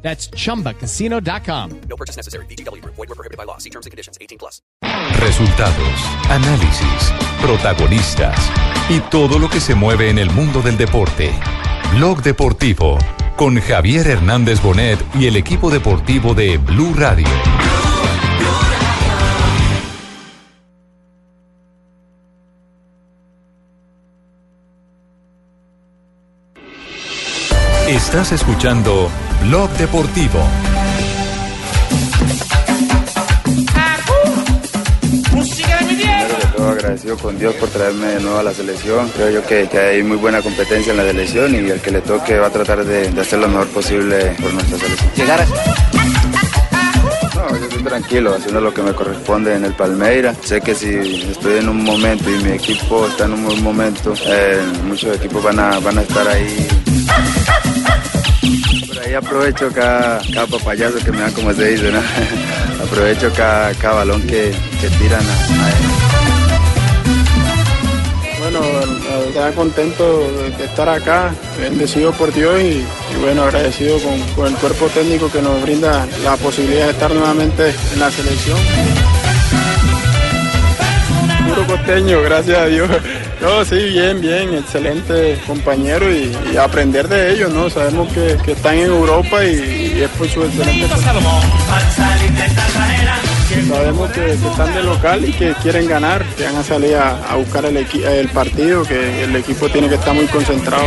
That's chumbacasino.com. No purchase necessary. BGW. Void were prohibited by law. See terms and conditions. 18 plus. Resultados, análisis, protagonistas y todo lo que se mueve en el mundo del deporte. Blog Deportivo con Javier Hernández Bonet y el equipo deportivo de Blue Radio. Estás escuchando Blog Deportivo. Primero de todo agradecido con Dios por traerme de nuevo a la selección. Creo yo que, que hay muy buena competencia en la selección y el que le toque va a tratar de, de hacer lo mejor posible por nuestra selección. Llegar a... No, yo estoy tranquilo, haciendo lo que me corresponde en el Palmeira. Sé que si estoy en un momento y mi equipo está en un buen momento, eh, muchos equipos van a, van a estar ahí. Ahí aprovecho cada, cada papayazo que me dan, como se dice, ¿no? aprovecho cada, cada balón que, que tiran a, a él. Bueno, la verdad contento de estar acá, bendecido por Dios y, y bueno, agradecido con, con el cuerpo técnico que nos brinda la posibilidad de estar nuevamente en la selección. Puro costeño, gracias a Dios. No, sí, bien, bien, excelente compañero y, y aprender de ellos, ¿no? Sabemos que, que están en Europa y, y es por su excelente... Sabemos que, que están de local y que quieren ganar, que van a salir a, a buscar el, el partido, que el equipo tiene que estar muy concentrado.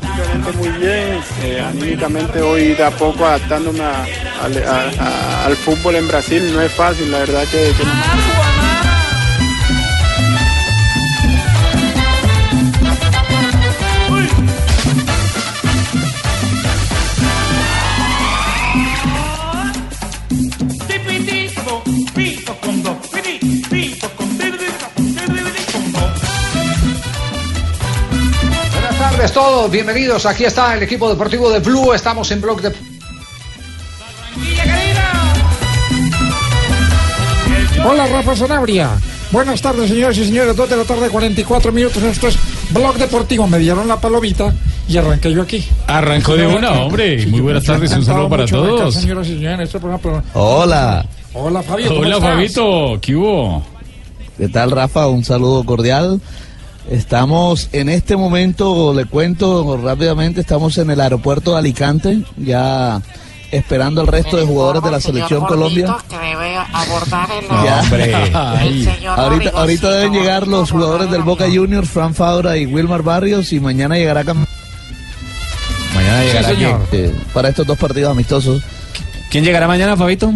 Físicamente muy bien, eh, anímicamente hoy de a poco adaptándome a- al fútbol en Brasil, no es fácil, la verdad que... que no- tardes todos, bienvenidos. Aquí está el equipo deportivo de Blue. Estamos en Blog de... Hola Rafa Sanabria. Buenas tardes señores y señores. 2 de la tarde, 44 minutos. Esto es Blog Deportivo. Me dieron la palomita y arranqué yo aquí. Arrancó de una, hombre. Muy buenas tardes, un saludo para acá, todos. señoras y señores, este programa, pero- Hola, Hola Fabio. ¿cómo Hola? Fabito, ¿qué hubo? ¿qué tal Rafa? Un saludo cordial. Estamos en este momento, le cuento rápidamente, estamos en el aeropuerto de Alicante, ya esperando al resto de jugadores de la selección Colombia. Que debe abordar el, Ya. el señor Ahorita, deben llegar los jugadores del Boca. Juniors, Fran Fabra y Wilmar Barrios, y mañana llegará Cam- Mañana Sí, llegará señor. quién? eh, para estos dos partidos amistosos. ¿Quién llegará mañana, Fabito?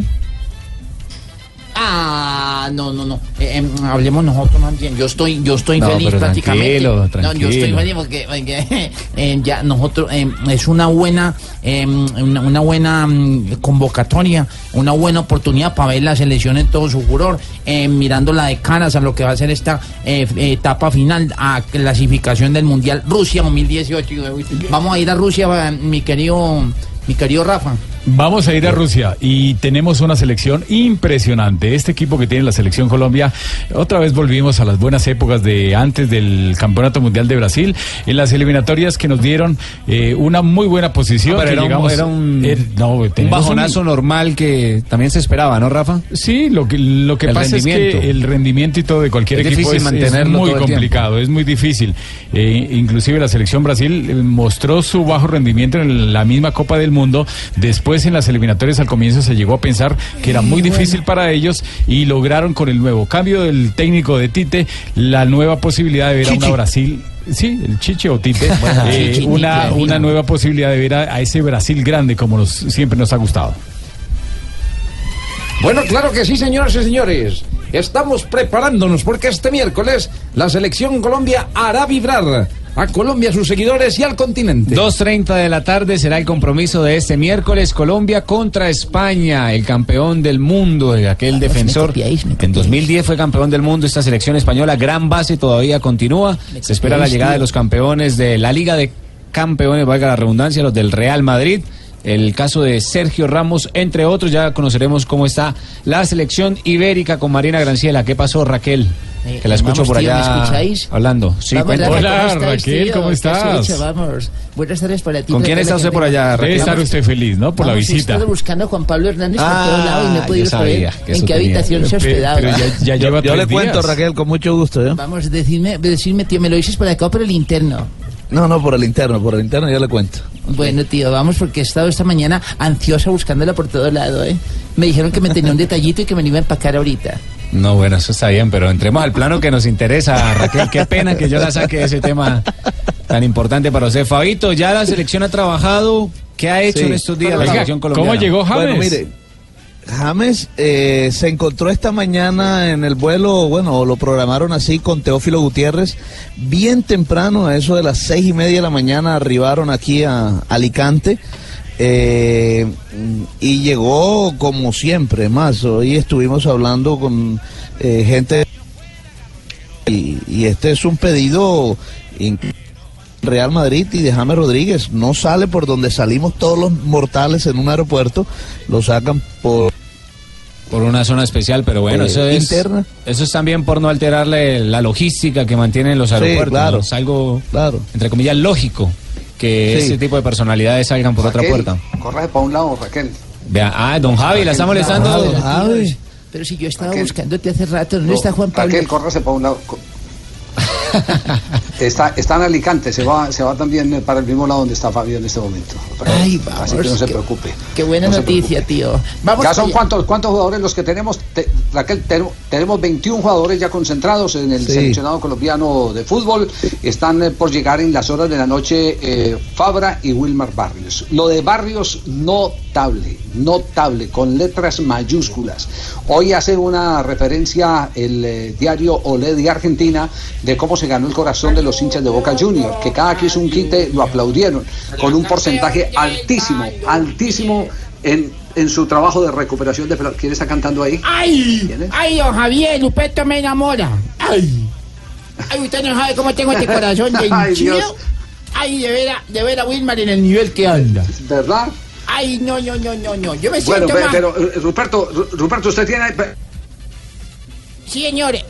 Ah, no, no, no. Eh, em, hablemos nosotros más bien. Yo estoy, yo estoy No, feliz prácticamente. tranquilo, No, yo tranquilo. estoy feliz porque, porque, eh, ya nosotros eh, es una buena, eh, una, una buena mm, convocatoria, una buena oportunidad para ver la selección en todo su furor, eh, mirándola de caras a lo que va a ser esta eh, etapa final a clasificación del mundial Rusia 2018. Vamos a ir a Rusia, mi querido, mi querido Rafa. Vamos a ir a Rusia y tenemos una selección impresionante. Este equipo que tiene la selección Colombia, otra vez volvimos a las buenas épocas de antes del Campeonato Mundial de Brasil, en las eliminatorias que nos dieron eh, una muy buena posición. No, pero era un- era un- er- no, Un tenemos bajonazo normal que también se esperaba, ¿no, Rafa? Sí, lo que, lo que El pasa es que el rendimiento y todo de cualquier Es equipo es, muy complicado, es muy difícil. Eh, inclusive la selección Brasil eh, mostró su bajo rendimiento en la misma Copa del Mundo. Después en las eliminatorias al comienzo se llegó a pensar que era muy difícil para ellos y lograron con el nuevo cambio del técnico de Tite la nueva posibilidad de ver a una Brasil. Sí, el Chiche o Tite, eh, Chiche, una, una nueva posibilidad de ver a, a ese Brasil grande como nos, siempre nos ha gustado. Bueno, claro que sí, señoras y señores. Estamos preparándonos porque este miércoles la selección Colombia hará vibrar a Colombia, a sus seguidores y al continente. 2.30 de la tarde será el compromiso de este miércoles Colombia contra España, el campeón del mundo, aquel defensor. En 2010 fue campeón del mundo esta selección española, gran base todavía continúa. Se espera la llegada de los campeones de la Liga de Campeones, valga la redundancia, los del Real Madrid. El caso de Sergio Ramos, entre otros, ya conoceremos cómo está la selección ibérica con Marina Granciela. ¿Qué pasó, Raquel? Eh, Que la escucho vamos, por tío, allá ¿me escucháis? hablando. Sí, Vamos. Rafa, Hola, ¿cómo estás, Raquel, tío? ¿cómo estás? escucho, vamos. Buenas tardes para ti. ¿Con quién está la usted por allá, Debe Raquel? estar usted feliz, ¿no? Por la Vamos, he visita. estado buscando a Juan Pablo Hernández Ah, por todo lado y no he yo podido saber en qué tenía. habitación se Pe- hospedaba. pero ya, ya Yo, lleva yo le tres cuento. Raquel, con mucho gusto. ¿eh? Vamos, decirme, decirme, tío, me lo dices por acá o por el interno. No, no, por el interno, por el interno yo le cuento. Bueno, tío, vamos porque he estado esta mañana ansiosa buscándola por todo lado, ¿eh? Me dijeron que me tenía un detallito y que me lo iba a empacar ahorita. No, bueno, eso está bien, pero entremos al plano que nos interesa, Raquel. Qué pena que yo la saque de ese tema tan importante para usted. Fabito, ya la selección ha trabajado. ¿Qué ha hecho Sí. en estos días la selección colombiana? ¿Cómo llegó James? Bueno, mire, James eh, se encontró esta mañana en el vuelo, bueno, lo programaron así con Teófilo Gutiérrez, bien temprano, a eso de las seis y media de la mañana arribaron aquí a Alicante. eh, y llegó como siempre, más hoy estuvimos hablando con eh, gente y, y este es un pedido Real Madrid y de James Rodríguez. No sale por donde salimos todos los mortales en un aeropuerto, lo sacan por... Por una zona especial, pero bueno, Eh, eso es interna. eso es también por no alterarle la logística que mantienen los Sí, aeropuertos. claro. ¿no? Es algo, Claro. entre comillas, lógico que Sí. ese tipo de personalidades salgan por otra Raquel, puerta. Corre para un lado, Raquel. Vea, ah, don Javi, la está molestando. Ah, don Javi. Pero si yo estaba Raquel. buscándote hace rato, ¿dónde está Juan Pablo? Raquel, córrase para un lado. Está, está en Alicante, se va, se va también para el mismo lado donde está Fabio en este momento. Ay, vamos, Así que no se qué- preocupe. Qué buena No noticia, tío. Vamos ya son cuántos, cuántos jugadores los que tenemos, Te- Raquel, te- tenemos 21 jugadores ya concentrados en el Sí. seleccionado colombiano de fútbol. Están eh, por llegar en las horas de la noche eh, Fabra y Wilmar Barrios. Lo de Barrios notable, notable, con letras mayúsculas. Hoy hace una referencia el eh, diario Olé de Argentina de cómo se ganó el corazón de los hinchas de Boca Juniors, que cada que hizo un quite lo aplaudieron con un porcentaje altísimo, altísimo en, en su trabajo de recuperación de. ¿Quién está cantando ahí? ¡Ay! ¡Ay, don Javier! Lupeto me enamora. ¡Ay! ¡Ay, usted no sabe cómo tengo este corazón de Ay! Dios. ¡Ay, de ver, a, de ver a Wilmar en el nivel que anda! ¿Verdad? ¡Ay, no, no, no, no, no! Yo me Bueno, siento pe- más... pero eh, Ruperto, Ru- Ruperto, usted tiene... Sí, señores.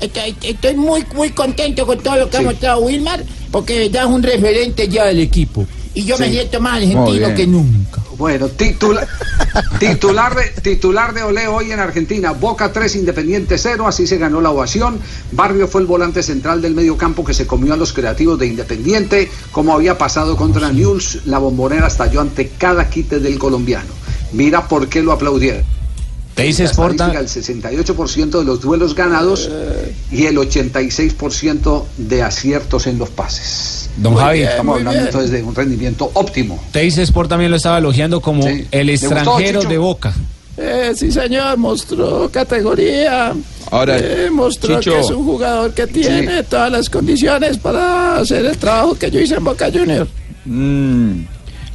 Estoy, estoy muy, muy contento con todo lo que ha mostrado Wilmar, porque es un referente ya del equipo. Y yo me siento más argentino que nunca. Bueno, titula- titular, de, titular de Olé hoy en Argentina. Boca 3, Independiente 0, así se ganó la ovación. Barrio fue el volante central del medio campo que se comió a los creativos de Independiente, como había pasado contra News. La bombonera estalló ante cada quite del colombiano. Mira por qué lo aplaudieron. Te dice La Sporta. estadística, El 68% de los duelos ganados y el 86% de aciertos en los pases. Don Javi, Estamos hablando entonces de un rendimiento óptimo. Teis Sport también lo estaba elogiando como Sí. el ¿Le gustó, extranjero de Boca. Eh, sí, señor, mostró categoría. Ahora, Eh, mostró Chicho. que es un jugador que tiene todas las condiciones para hacer el trabajo que yo hice en Boca Junior. Mm,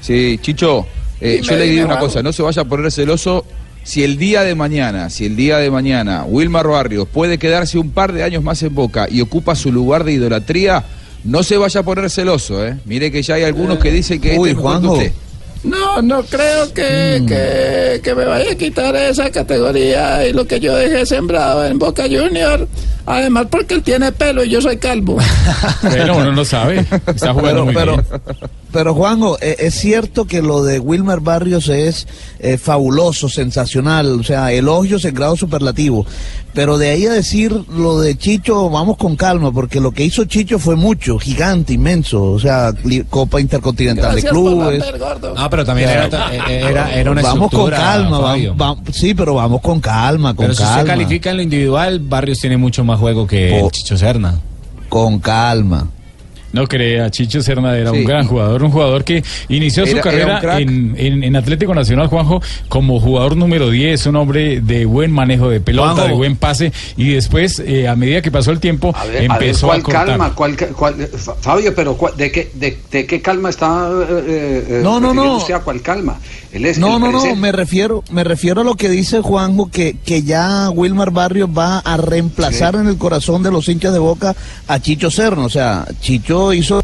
sí, Chicho, eh, Dime, yo le dime, digo una cosa, no se vaya a poner celoso. Si el día de mañana, si el día de mañana Wilmar Barrios puede quedarse un par de años más en Boca y ocupa su lugar de idolatría, no se vaya a poner celoso, ¿eh? Mire que ya hay algunos que dicen que Uy, este Juanjo. usted. No, no creo que, Mm. que, que me vaya a quitar esa categoría y lo que yo dejé sembrado en Boca Junior. Además, porque él tiene pelo y yo soy calvo. Bueno, uno no sabe. Está jugando Pero, muy pero, bien. Pero Juanjo, eh, es cierto que lo de Wilmer Barrios es eh, fabuloso, sensacional, o sea, elogios en grado superlativo. Pero de ahí a decir lo de Chicho, vamos con calma, porque lo que hizo Chicho fue mucho, gigante, inmenso, o sea, Copa Intercontinental Gracias de Clubes. Ah, pero también era, eh, era, era una vamos con calma, vamos, vamos- sí, pero vamos con calma, con Pero si calma. usted califica en lo individual, Barrios tiene mucho más juego que Chicho Serna. Con calma. No crea, Chicho Serna era Sí. un gran jugador, un jugador que inició su Era- era carrera en, en- en Atlético Nacional, Juanjo, como jugador número 10, un hombre de buen manejo de pelota, Juanjo. de buen pase, y después, eh, a medida que pasó el tiempo, A ver, a ver, empezó a, ¿cuál cortar. calma? ¿Cuál, cuál- Fa- Fabio, pero cuál- ¿de qué, de, de qué calma está eh, eh, No, no, no. usted a cuál calma? Él es No, no, no, me refiero, me refiero a lo que dice Juanjo, que, que ya Wilmar Barrios va a reemplazar en el corazón de los hinchas de Boca a Chicho Serna. O sea, Chicho hizo,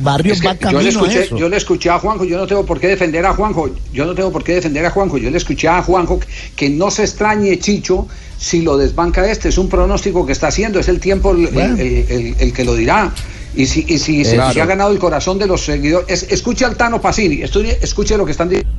Barrios Es que va yo, camino le a escuché, eso. yo le escuché a Juanjo, yo no tengo por qué defender a Juanjo, yo no tengo por qué defender a Juanjo, yo le escuché a Juanjo que, que no se extrañe Chicho si lo desbanca este, es un pronóstico que está haciendo, es el tiempo el, el- el- el- el que lo dirá. Y si, y si, si ha ganado el corazón de los seguidores, es- escuche al Tano Pasini, estudie- escuche lo que están diciendo.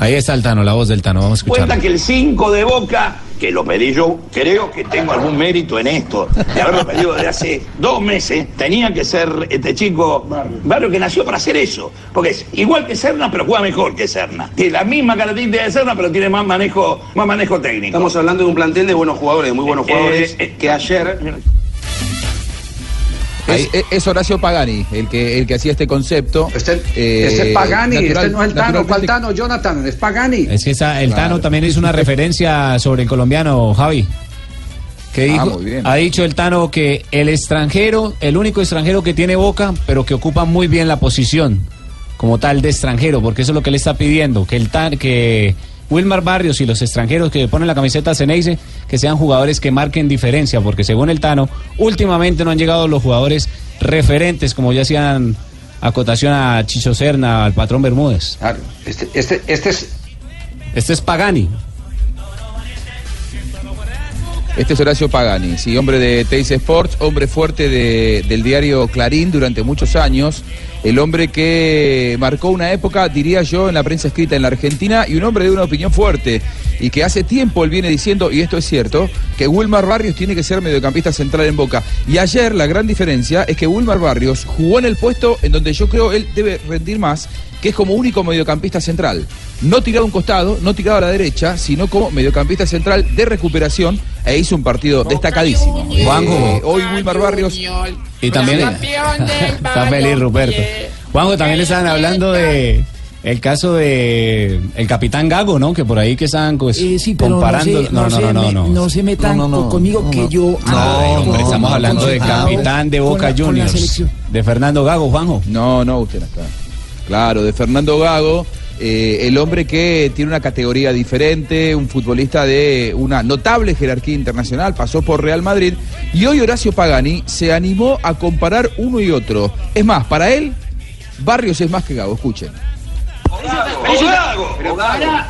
Ahí está el Tano, la voz del Tano, vamos a escuchar. Cuenta que el 5 de Boca, que lo pedí yo, creo que tengo algún mérito en esto, de haberlo pedido desde hace dos meses, tenía que ser este chico Barrio que nació para hacer eso. Porque es igual que Serna, pero juega mejor que Serna. Tiene la misma característica de Serna, pero tiene más manejo, más manejo técnico. Estamos hablando de un plantel de buenos jugadores, de muy buenos Eh, jugadores, eh, que ayer Es, es- es Horacio Pagani el que, el que hacía este concepto. Este, Eh, este es Pagani, natural- este no es el Tano, ¿cuál Tano, Jonathan? Es Pagani. Es que esa- el Claro. Tano también es una referencia sobre el colombiano, Javi. Que Ah, dijo, bien. ha dicho el Tano que el extranjero, el único extranjero que tiene boca, pero que ocupa muy bien la posición como tal de extranjero, porque eso es lo que le está pidiendo, que el Tan, que Wilmar Barrios y los extranjeros que ponen la camiseta Ceneice, que sean jugadores que marquen diferencia, porque según el Tano, últimamente no han llegado los jugadores referentes, como ya hacían acotación a Chicho Serna, al patrón Bermúdez. Claro, este, este, este es Este es Pagani. Este es Horacio Pagani, sí, hombre de Teis Sports, hombre fuerte de- del diario Clarín durante muchos años, el hombre que marcó una época, diría yo, en la prensa escrita en la Argentina y un hombre de una opinión fuerte y que hace tiempo él viene diciendo, y esto es cierto, que Wilmar Barrios tiene que ser mediocampista central en Boca. Y ayer la gran diferencia es que Wilmar Barrios jugó en el puesto en donde yo creo él debe rendir más, que es como único mediocampista central. No tirado a un costado, no tirado a la derecha, sino como mediocampista central de recuperación e hizo un partido destacadísimo. Juanjo. Eh, hoy Wilmar Barrios. Y también está feliz Ruperto. Juanjo, también le estaban hablando de el caso de el capitán Gago, ¿no? Que por ahí que estaban pues, Eh, sí, pero comparando. no se, no, se, no se metan No, no, no, co- conmigo no, que no. yo No, hombre, estamos hablando de capitán de Boca la- con la Juniors, de Fernando Gago, Juanjo. No, no, usted no está. Claro, de Fernando Gago, eh, el hombre que tiene una categoría diferente, un futbolista de una notable jerarquía internacional, pasó por Real Madrid y hoy Horacio Pagani se animó a comparar uno y otro. Es más, para él, Barrios es más que Gago, escuchen.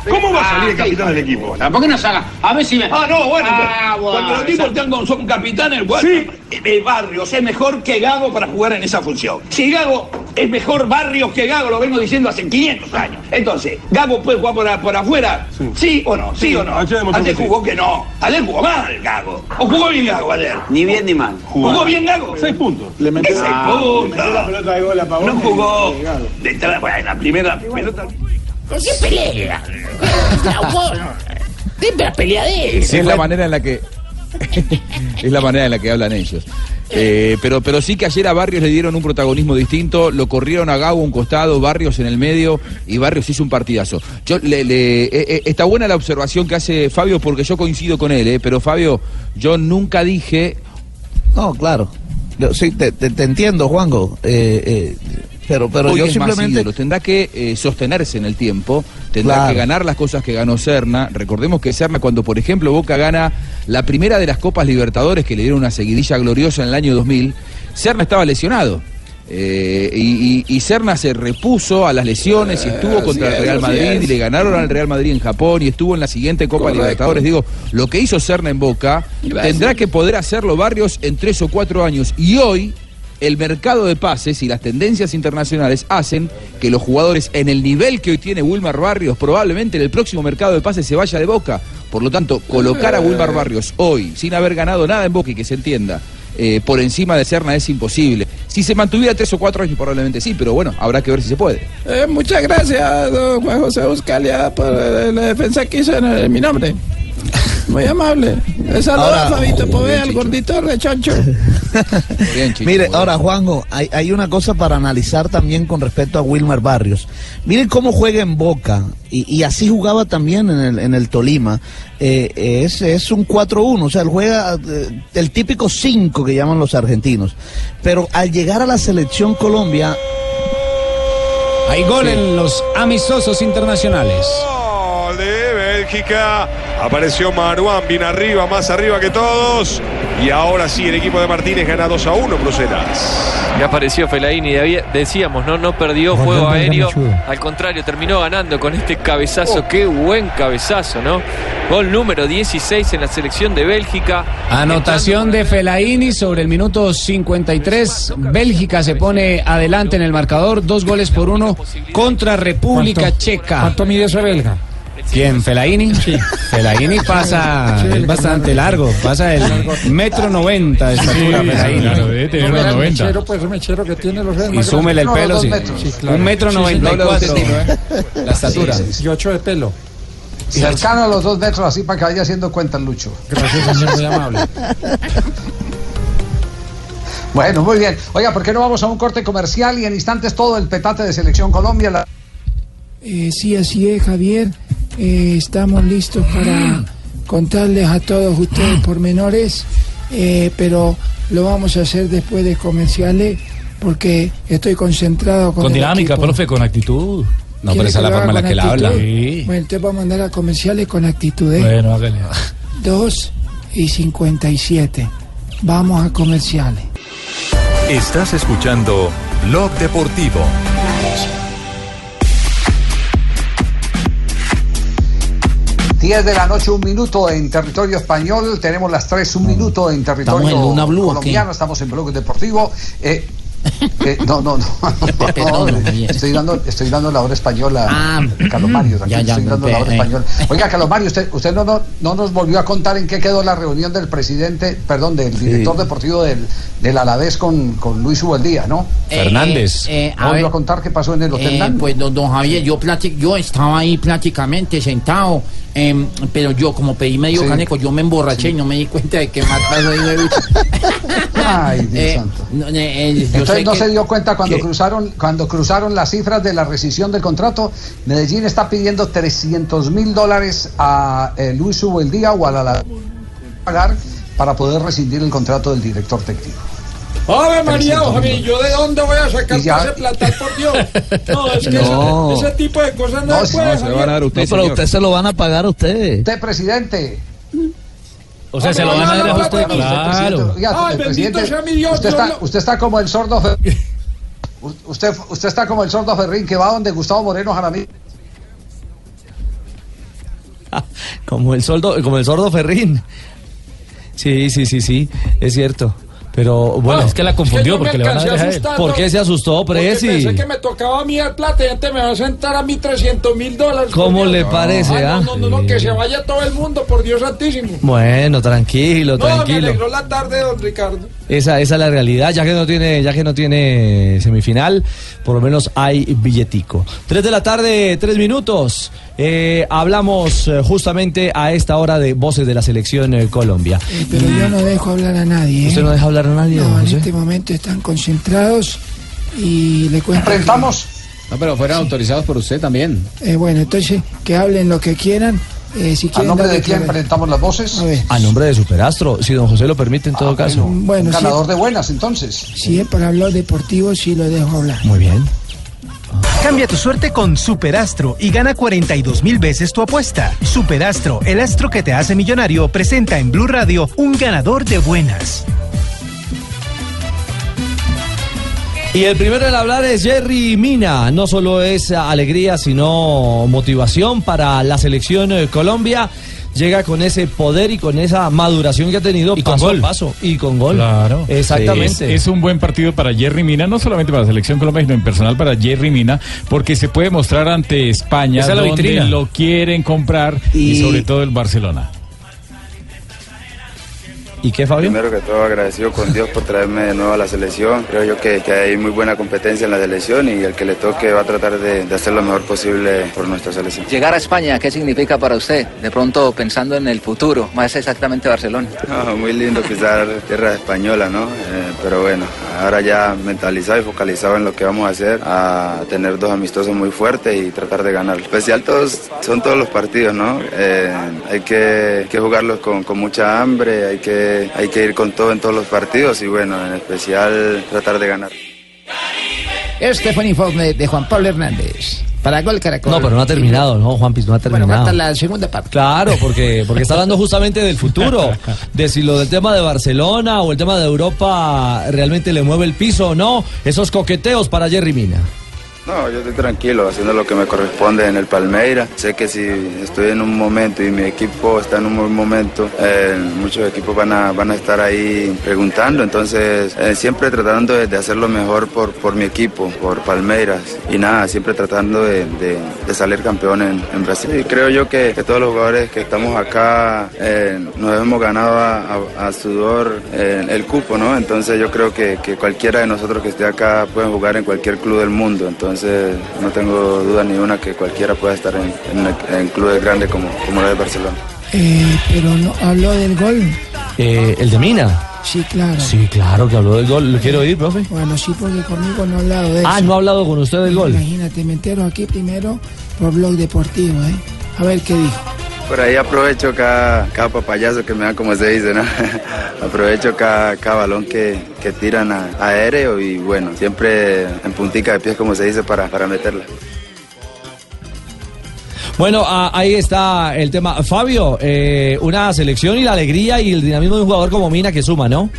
¿Cómo va a salir el capitán del equipo? ¿Por qué no salga? A ver si me. Ah, no, bueno. Ah, cuando los tipos están con- son capitanes, bueno, eh, Barrios es mejor que Gago para jugar en esa función. Si Gago es mejor Barrios que Gago, lo vengo diciendo hace 500 años. Entonces, ¿Gago puede jugar por, afuera? ¿Sí o no? ¿Sí, Sí, o no? ayer sí. jugó que no. Ayer jugó mal Gago. ¿O jugó bien Gago ayer? Ni bien ni mal. ¿Jugó bien Gago? Seis puntos. Le metió- seis puntos. le metió la pelota de gol a Pavón No jugó. De entrada, bueno, la primera pelota. ¿Por qué pelea? Siempre la peleadera. es la manera en la que es la manera en la que hablan ellos. Eh, pero, pero sí que ayer a Barrios le dieron un protagonismo distinto, lo corrieron a Gago a un costado, Barrios en el medio y Barrios hizo un partidazo. Yo, le, le- eh, eh, está buena la observación que hace Fabio porque yo coincido con él, eh, pero Fabio, yo nunca dije... No, claro. Yo, sí, te, te- te entiendo, Juanjo. Eh, eh, pero pero Hoy yo es más simplemente. ídolo, tendrá que eh, sostenerse en el tiempo, tendrá Claro. que ganar las cosas que ganó Serna. Recordemos que Serna, cuando por ejemplo Boca gana la primera de las Copas Libertadores que le dieron una seguidilla gloriosa en el año 2000, Serna estaba lesionado. Eh, y, y- y Serna se repuso a las lesiones y estuvo contra el Real es, Madrid y le ganaron al Real Madrid en Japón y estuvo en la siguiente Copa Correcto. Libertadores. Digo, lo que hizo Serna en Boca tendrá que poder hacerlo Barrios en tres o cuatro años. Y hoy el mercado de pases y las tendencias internacionales hacen que los jugadores en el nivel que hoy tiene Wilmar Barrios probablemente en el próximo mercado de pases se vaya de Boca. Por lo tanto, colocar a Wilmar Barrios hoy sin haber ganado nada en Boca y que se entienda. eh, por encima de Serna es imposible. Si se mantuviera tres o cuatro años, probablemente sí, pero bueno, habrá que ver si se puede. Eh, muchas gracias, don Juan José Buscalia, por eh, la defensa que hizo en, en mi nombre. Muy amable. Le saluda a Fabito Bien, el gordito de rechoncho. Mire, ahora Juanjo, hay, hay una cosa para analizar también con respecto a Wilmar Barrios. Miren cómo juega en Boca y, y así jugaba también en el, en el Tolima. Eh, es, es un 4-1, o sea, él juega eh, el típico 5 que llaman los argentinos. Pero al llegar a la selección Colombia... Hay gol en los amistosos internacionales. Gol de Bélgica. Apareció Maruán bien arriba, más arriba que todos. Y ahora sí, el equipo de Martínez gana 2 a 1 Bruselas. Y apareció Fellaini, había- decíamos, no, no perdió juego aéreo, al contrario, terminó ganando con este cabezazo, qué buen cabezazo, ¿no? Gol número 16 en la selección de Bélgica. Anotación de Felaini sobre el minuto 53. Bélgica se pone adelante en el marcador, dos goles por uno contra República ¿Cuánto- Checa. ¿Cuánto mide ese belga? ¿Quién? ¿Felaini? Sí. Felaini pasa, Sí, es bastante largo, pasa el metro noventa de estatura, Sí, Felaini. claro, debe tener No, unos mira el 90. mechero, pues, mechero que tiene los dedos Y súmele el pelo, No, sí. claro. Un metro noventa y cuatro, ¿eh? la estatura. Y ocho de pelo. Cercano a los dos metros, así para que vaya haciendo cuenta, Lucho. Gracias, señor, muy amable. Bueno, muy bien. Oiga, ¿por qué no vamos a un corte comercial y en instantes todo el petate de Selección Colombia? La- Eh, sí, así es, Javier. Eh, estamos listos para contarles a todos ustedes pormenores, eh, pero lo vamos a hacer después de comerciales porque estoy concentrado con, Con el dinámica, equipo. profe, con actitud. No, ¿Quiere pero esa es la forma en la que él habla. actitud? Bueno, entonces vamos a mandar a comerciales con actitud. ¿eh? Bueno, hágale. 2 y 57. Vamos a comerciales. Estás escuchando Blog Deportivo. Diez de la noche, un minuto en territorio español. Tenemos las tres, un minuto en territorio ¿Estamos en Luna Blue colombiano. Estamos en Bloque Deportivo. Eh, eh, no, no, no. Perdón, No, estoy, dando, estoy dando la hora española Ah, a Carlos Mario. tranquilo, ya, ya, estoy dando la hora eh, española. Oiga, Carlos Mario, usted, usted no, no, no nos volvió a contar en qué quedó la reunión del presidente, perdón, del director deportivo del, del Alavés con, con Luis Ubeldía, ¿no? Eh, Fernández. eh, eh, ¿No a volvió a contar qué pasó en el Hotel Eh, pues don, don Javier, yo, platic- yo estaba ahí prácticamente sentado, em, pero yo como pedí medio Sí. caneco, yo me emborraché y no me di cuenta de que más pasó ahí Ay, Dios Eh, santo. no, eh, eh, yo Entonces sé no que- se dio cuenta cuando que- cruzaron cuando cruzaron las cifras de la rescisión del contrato. Medellín está pidiendo 300 mil dólares a Luis Ubeldía o a la, la pagar para poder rescindir el contrato del director técnico. ¡Ave María, 300 Javier! ¿Yo de dónde voy a sacar ya- ese platal, por Dios? No, es que No. Ese, ese tipo de cosas no, No, se puede, no, se lo Javier. van a dar a No, pero usted se lo van a pagar a usted. Usted, presidente. O sea, se lo van a dar a usted. Claro. Ay, bendito sea mi Dios, Usted está, usted está como el sordo Ferrín. Usted, usted está como el sordo Ferrín que va donde Gustavo Moreno Jaramillo. Como el soldo, como el sordo Ferrín. Sí, sí, sí, sí, es cierto. Pero bueno, Ah, es que la confundió yo me porque le van a dar a ¿por qué se asustó, porque Presi? pensé que me tocaba a mí el plata y antes me va a sentar a mí 300 mil dólares. ¿Cómo le parece, Ay, ah? No, no, no, que se vaya todo el mundo, por Dios santísimo. Bueno, tranquilo, No, me tranquilo. alegró la tarde, don Ricardo. Esa, esa es la realidad, ya que no tiene, ya que no tiene semifinal, por lo menos hay billetico. Tres de la tarde, tres minutos. Eh, hablamos eh, justamente a esta hora de voces de la selección eh, Colombia. Eh, pero yo no dejo hablar a nadie. ¿eh? ¿Usted no deja hablar a nadie, No, en José? este momento están concentrados y le cuento. que- Enfrentamos. No, pero fueron autorizados por usted también. Eh, bueno, entonces que hablen lo que quieran. Eh, si ¿A nombre de quién enfrentamos las voces? A nombre de Superastro, si don José lo permite en todo caso. bueno, Un si, ganador de buenas, entonces. si es para hablar deportivo, sí lo dejo hablar. Muy bien. Cambia tu suerte con Superastro y gana 42 mil veces tu apuesta. Superastro, el astro que te hace millonario, presenta en Blue Radio un ganador de buenas. Y el primero en hablar es Jerry Mina. No solo es alegría, sino motivación para la selección eh, Colombia. Llega con ese poder y con esa maduración que ha tenido Y con paso gol. a paso. Y con gol. Claro. Exactamente. Es, es un buen partido para Jerry Mina, no solamente para la selección Colombia, sino en personal para Jerry Mina, porque se puede mostrar ante España es donde lo quieren comprar y, Y- sobre todo el Barcelona. ¿Y qué, Fabio? Primero que todo agradecido con Dios por traerme de nuevo a la selección. Creo yo que, que hay muy buena competencia en la selección y el que le toque va a tratar de, de hacer lo mejor posible por nuestra selección. Llegar a España, ¿qué significa para usted? De pronto pensando en el futuro, más exactamente Barcelona. No, muy lindo pisar tierra española, ¿no? Eh, pero bueno, ahora ya mentalizado y focalizado en lo que vamos a hacer, a tener dos amistosos muy fuertes y tratar de ganar. Especial todos, son todos los partidos, ¿no? Eh, hay que, que jugarlos con, con mucha hambre, hay que, hay que ir con todo en todos los partidos y bueno, en especial tratar de ganar. Este fue un informe de Juan Pablo Hernández. Para Gol Caracol. No, pero no ha terminado, no, Juanpis, no ha Bueno, terminado. falta la segunda parte. Claro, porque, porque está hablando justamente del futuro, de si lo del tema de Barcelona o el tema de Europa realmente le mueve el piso o no, esos coqueteos para Jerry Mina. No, yo estoy tranquilo haciendo lo que me corresponde en el Palmeira. Sé que si estoy en un momento y mi equipo está en un buen momento, eh, muchos equipos van a, van a estar ahí preguntando. Entonces, eh, siempre tratando de, hacer lo mejor por, por mi equipo, por Palmeiras. Y nada, siempre tratando de, de- salir campeón en, en Brasil. Y creo yo que, que todos los jugadores que estamos acá eh, nos hemos ganado a, a- sudor el cupo, ¿no? Entonces yo creo que, que cualquiera de nosotros que esté acá puede jugar en cualquier club del mundo. Entonces no tengo duda ni una que cualquiera pueda estar en, en- en clubes grandes como, como lo de Barcelona. Eh, pero no habló del gol. Eh, ¿El de Mina? Sí, claro. Sí, claro que habló del gol. ¿Lo quiero oír, profe? Bueno, sí, porque conmigo no ha hablado de eso. Ah, no ha hablado con usted del gol. Imagínate, me entero aquí primero por Blog Deportivo, ¿eh? A ver qué dijo. Por ahí aprovecho cada, cada papayazo que me dan, como se dice, ¿no? aprovecho cada, cada balón que, que tiran a, aéreo y bueno, siempre en puntica de pies, como se dice, para, para meterla. Bueno, ah, ahí está el tema. Fabio, eh, una selección y la alegría y el dinamismo de un jugador como Mina que suma, ¿no?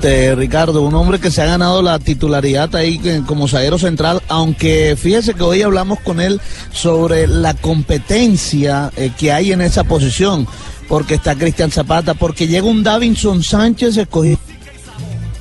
De Ricardo, un hombre que se ha ganado la titularidad ahí como zaguero central, aunque fíjese que hoy hablamos con él sobre la competencia eh, que hay en esa posición, porque está Cristian Zapata, porque llega un Davinson Sánchez escogido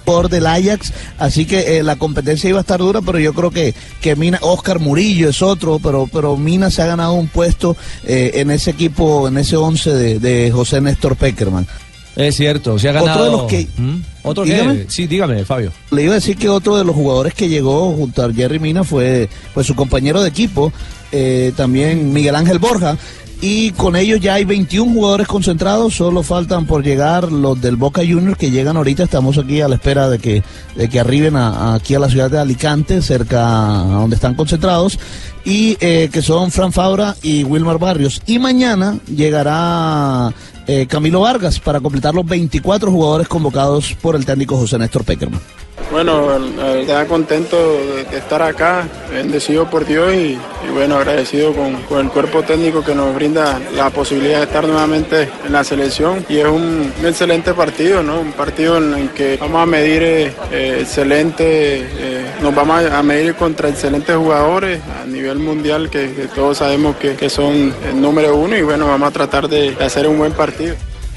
por del Ajax, así que eh, la competencia iba a estar dura, pero yo creo que, que Mina, Oscar Murillo es otro, pero, pero Mina se ha ganado un puesto eh, en ese equipo, en ese once de, de José Néstor Peckerman. Es cierto, se ha ganado. Otro de los que... ¿Mm? ¿Otro? Dígame. Sí, dígame, Fabio. Le iba a decir que otro de los jugadores que llegó junto a Jerry Mina fue pues, su compañero de equipo, eh, también Miguel Ángel Borja. Y con ellos ya hay 21 jugadores concentrados, solo faltan por llegar los del Boca Juniors que llegan ahorita. Estamos aquí a la espera de que, de que arriben a- aquí a la ciudad de Alicante, cerca a donde están concentrados, y eh, que son Fran Fabra y Wilmar Barrios. Y mañana llegará eh, Camilo Vargas para completar los 24 jugadores convocados por el técnico José Néstor Peckerman. Bueno, verdad contento de, estar acá, bendecido por Dios y, bueno, agradecido con, con el cuerpo técnico que nos brinda la posibilidad de estar nuevamente en la selección y es un, excelente partido, ¿no? Un partido en el que vamos a medir eh, eh, excelente, eh, nos vamos a, medir contra excelentes jugadores a nivel mundial que, todos sabemos que, que son el número uno y bueno, vamos a tratar de hacer un buen partido.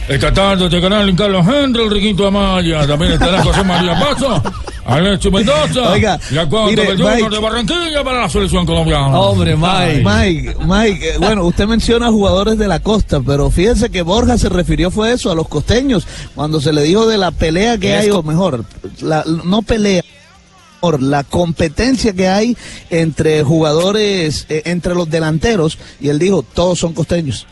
Esta tarde te canal Carlos Henry, el Riquito Amaya. También estará José María Paso, Alexis Mendoza. Oiga, y a cuarto mire, del Junior de Barranquilla para la selección colombiana. Hombre, Mike. Mike, Mike, eh, bueno, usted menciona jugadores de la costa, pero fíjese que Borja se refirió fue eso, a los costeños, cuando se le dijo de la pelea que hay, o mejor, la, no pelea, por la competencia que hay entre jugadores, eh, entre los delanteros, y él dijo, todos son costeños.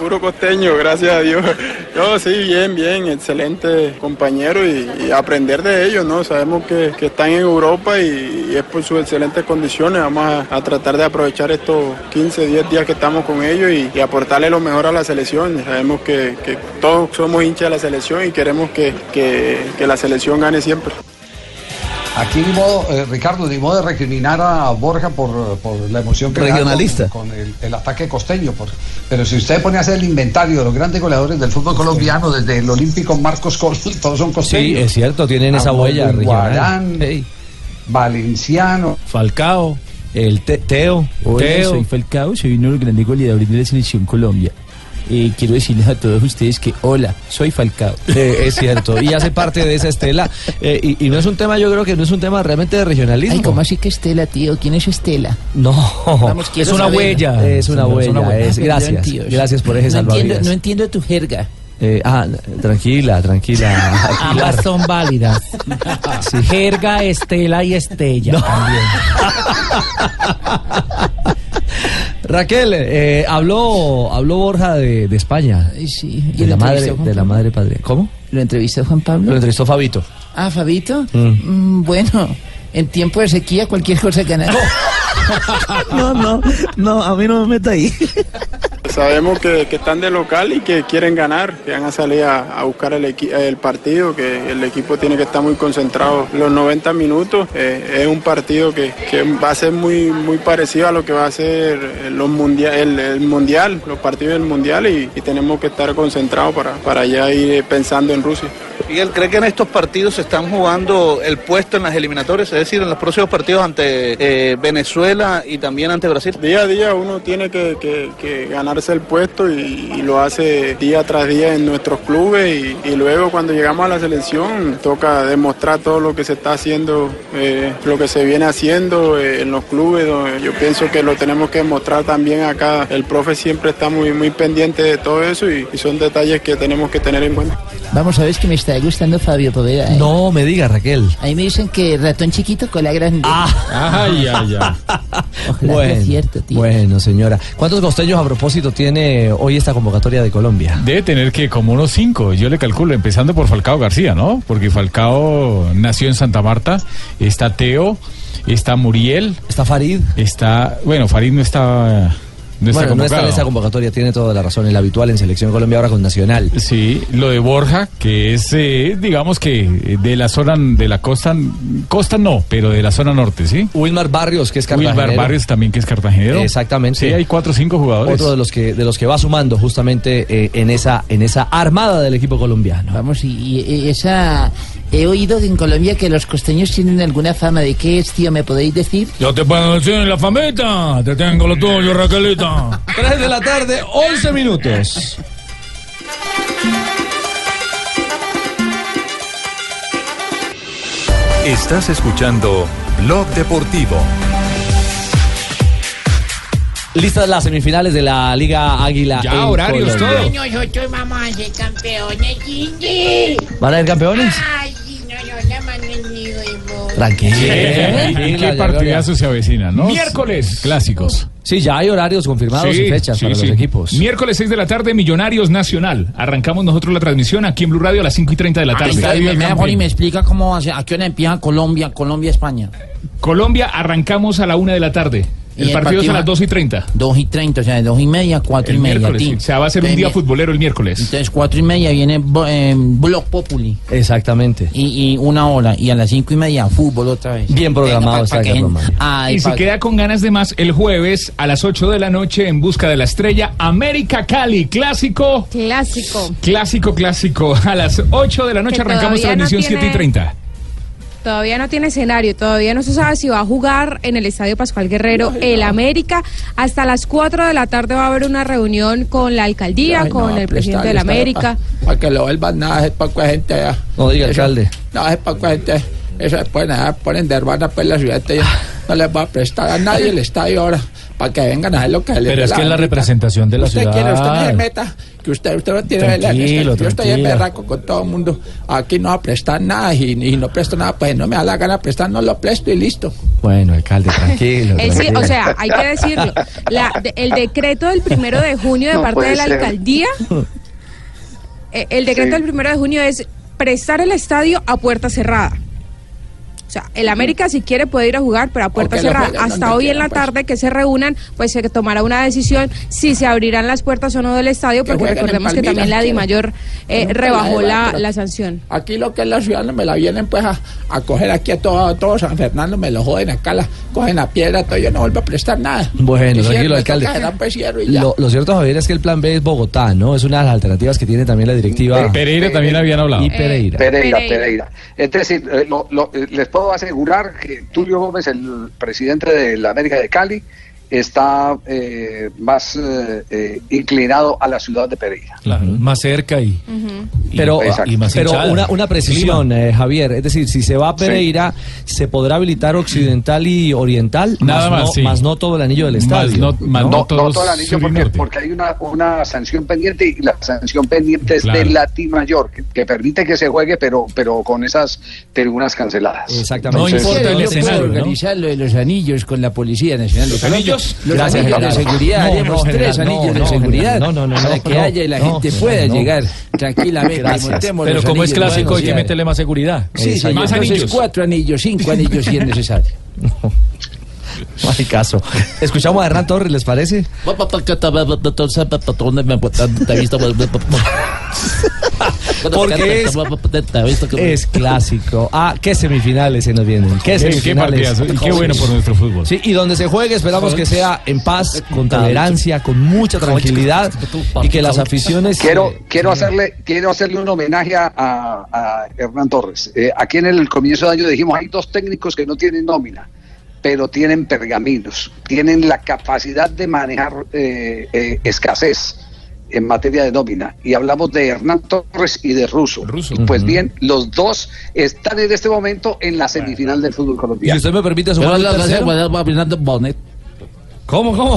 Puro costeño, gracias a Dios. No, sí, bien, bien, excelente compañero y, aprender de ellos, ¿no? Sabemos que, que están en Europa y, es por sus excelentes condiciones. Vamos a, a tratar de aprovechar estos 15, 10 días que estamos con ellos y, y aportarle lo mejor a la selección. Sabemos que, que todos somos hinchas de la selección y queremos que, que- que la selección gane siempre. Aquí ni modo, eh, Ricardo, ni modo de recriminar a Borja por, por la emoción que Regionalista. con, con el, el ataque costeño. por- pero si usted pone a hacer el inventario de los grandes goleadores del fútbol colombiano, desde el olímpico Marcos Col, todos son costeños. Sí, es cierto, tienen esa huella regional. Iguarán, Valenciano. Falcao, el Te- Teo. Teo. soy Falcao, soy uno de los grandes goleadores de la selección Colombia. Eh, quiero decirles a todos ustedes que hola, soy Falcao. Eh, es cierto, y hace parte de esa estela. eh, y, y no es un tema, yo creo que no es un tema realmente de regionalismo. Ay, ¿cómo así que Estela, tío? ¿Quién es Estela? No, Vamos, es una saber. huella. Es una huella. es- Ah, gracias. Gracias por ese no entiendo, no entiendo tu jerga. Eh, ah, tranquila, tranquila. Ambas son válidas. Jerga, Estela y Estella también. Raquel, eh, habló, habló Borja de, de España. Sí, De la madre, de la madre patria. ¿Cómo? ¿Lo entrevistó Juan Pablo? Lo entrevistó Fabito. Ah, Fabito. Mm. Mm, bueno, en tiempo de sequía cualquier cosa ganar. No, no, no, a mí no me meta ahí. Sabemos que, que están de local y que quieren ganar, que van a salir a, a buscar el, equi- el partido, que el equipo tiene que estar muy concentrado los 90 minutos. Eh, es un partido que, que va a ser muy, muy parecido a lo que va a ser los mundia- el, el mundial, los partidos del mundial y, y tenemos que estar concentrados para, para ya ir pensando en Rusia. Miguel, ¿cree que en estos partidos se están jugando el puesto en las eliminatorias? Es decir, en los próximos partidos ante eh, Venezuela y también ante Brasil. Día a día uno tiene que, ganarse el puesto y, lo hace día tras día en nuestros clubes y, luego cuando llegamos a la selección toca demostrar todo lo que se está haciendo, eh, lo que se viene haciendo eh, en los clubes. Yo pienso que lo tenemos que demostrar también acá. El profe siempre está muy, muy pendiente de todo eso y son detalles que tenemos que tener en cuenta. Vamos a ver, es que me está gustando Fabio Poveda. ¿eh? No me diga, Raquel. Ahí me dicen que ratón chiquito, cola grande. Ay, ay, ay. Ojalá sea cierto, tío. bueno, señora. ¿Cuántos costeños a propósito tiene hoy esta convocatoria de Colombia? Debe tener que como unos cinco, yo le calculo, empezando por Falcao García, ¿no? Porque Falcao nació en Santa Marta, está Teo, está Muriel. Está Farid. Está, bueno, Farid no está... No está bueno, no está en esa convocatoria, tiene toda la razón. El habitual en Selección Colombia ahora con Nacional. Sí, lo de Borja, que es, eh, digamos que eh, de la zona de la costa, costa no, pero de la zona norte, ¿sí? Wilmar Barrios, que es cartagenero. Wilmar Barrios también, que es cartagenero. Exactamente. Sí, hay cuatro o cinco jugadores. Otro de los que de los que va sumando justamente eh, en esa en esa armada del equipo colombiano. Vamos, y, y esa... He oído que en Colombia que los costeños tienen alguna fama de qué es, tío, ¿me podéis decir? Yo te puedo decir la famita. Te tengo lo tuyo, Raquelita. 3 de la tarde, 11 minutos. Estás escuchando Blog Deportivo. Listas las semifinales de la Liga Águila. Ya, en horarios, Colombia. todo. Nosotros vamos a ser campeones, Gigi. ¿Van a ser campeones? Ay, no, no, mi huevo. Tranquila. ¿Y qué partidazo se avecina, no? Miércoles. Clásicos. Sí, ya hay horarios confirmados Sí, y fechas sí, para sí. los equipos. Miércoles 6 de la tarde, Millonarios Nacional. Arrancamos nosotros la transmisión aquí en Blue Radio a las 5 y 30 de la tarde. Me, y me explica cómo hace, a qué hora empieza Colombia, Colombia, España. Colombia, arrancamos a la 1 de la tarde. ¿Y El, el partido es a partido? las 2 y 30. 2 y 30, o sea, de 2 y media, 4 El y media. miércoles. tin. O sea, va a ser un Entonces, día mi- futbolero el miércoles. Entonces, 4 y media viene eh, Blog Populi. Exactamente. Y, y una hora. Y a las 5 y media, fútbol otra vez. Bien programado está y si pa- queda con ganas de más, el jueves a las 8 de la noche en busca de la estrella, América Cali, clásico. Clásico. Clásico, clásico. A las 8 de la noche Que arrancamos todavía no transmisión tiene- 7 y 30. Todavía no tiene escenario, todavía no se sabe si va a jugar en el Estadio Pascual Guerrero el América. Hasta las 4 de la tarde va a haber una reunión con la alcaldía, Ay, con no, el presidente está- de la está- América. Para que lo vuelvan nada, es para que gente ya. No diga, Eso- alcalde. No, es para que gente. Eso después nada, ponen de hermana pues la ciudad ya no les va a prestar a nadie el estadio ahora para que vengan a hacer lo que les Pero es la que es la representación de la usted ciudad. Quiere, usted no se meta, que usted, usted no tiene la- Yo estoy en berraco con todo el mundo. Aquí no va a prestar nada y, y no presto nada, pues no me da la gana prestar, no lo presto y listo. Bueno, alcalde, tranquilo. Sí, o sea, hay que decirlo. La- de- el decreto del primero de junio de No parte de la ser. alcaldía, eh, el decreto Sí. del primero de junio es prestar el estadio a puerta cerrada. O sea, el América si quiere puede ir a jugar, pero a puerta lo cerrada. Hasta hoy en la pues. tarde que se reúnan, pues se tomará una decisión si se abrirán las puertas o no del estadio, Que porque recordemos que también la DIMAYOR eh, la rebajó la, la sanción. Aquí lo que es la ciudad no me la vienen pues a, a coger aquí a todo, a todo San Fernando, me lo joden acá, la, cogen la piedra, todo, yo no vuelvo a prestar nada. Bueno, tranquilo, alcalde. pues. Lo, lo cierto, Javier, es que el plan B es Bogotá, ¿no? Es una de las alternativas que tiene también la directiva. Pereira también habían hablado. Y Pereira. Pereira, Pereira. Pereira. Es decir, eh, lo- lo- eh, les puedo asegurar que Tulio Gómez, el presidente de la América de Cali, está eh, más eh, eh, inclinado a la ciudad de Pereira. Claro, más cerca y, Pero, Exacto. pero una, una precisión, eh, Javier. Es decir, si se va a Pereira, ¿se podrá habilitar occidental y oriental? Nada más, más, no, sí. más no todo el anillo del Más estadio. no- más No, no no todos todo el anillo porque, porque hay una, una sanción pendiente y la sanción pendiente es Claro. de Lati Mayor, que, que permite que se juegue, pero, pero con esas tribunas canceladas. Exactamente. No importa el escenario, ¿no? organizar lo de los anillos con la Policía Nacional ¿Los Colombia. Anillos? Los Gracias, anillos de general. seguridad, No, haremos no, tres general, anillos no, de seguridad general, no, no, no, para no, que no, haya y la no, gente pueda no. llegar tranquilamente. Pero como es de clásico hay que meterle más seguridad. Sí, señor. más Entonces, anillos. cuatro anillos, cinco anillos si es necesario. No hay caso. Escuchamos a Hernán Torres, ¿les parece? Porque es, es clásico. Ah, qué semifinales se nos vienen. Qué Qué- qué semifinales. y qué bueno por nuestro fútbol. Sí, y donde se juegue esperamos que sea en paz, con tolerancia, con mucha tranquilidad y que las aficiones... Quiero, quiero hacerle, quiero hacerle un homenaje a Hernán Torres. Eh, aquí en el comienzo de año dijimos hay dos técnicos que no tienen nómina, pero tienen pergaminos, tienen la capacidad de manejar eh, eh, escasez en materia de nómina. Y hablamos de Hernán Torres y de Russo. Y Pues bien, los dos están en este momento en la semifinal del fútbol Y si colombiano. usted me permite un la gracias tercero. a Fernando Bonet. ¿Cómo, cómo?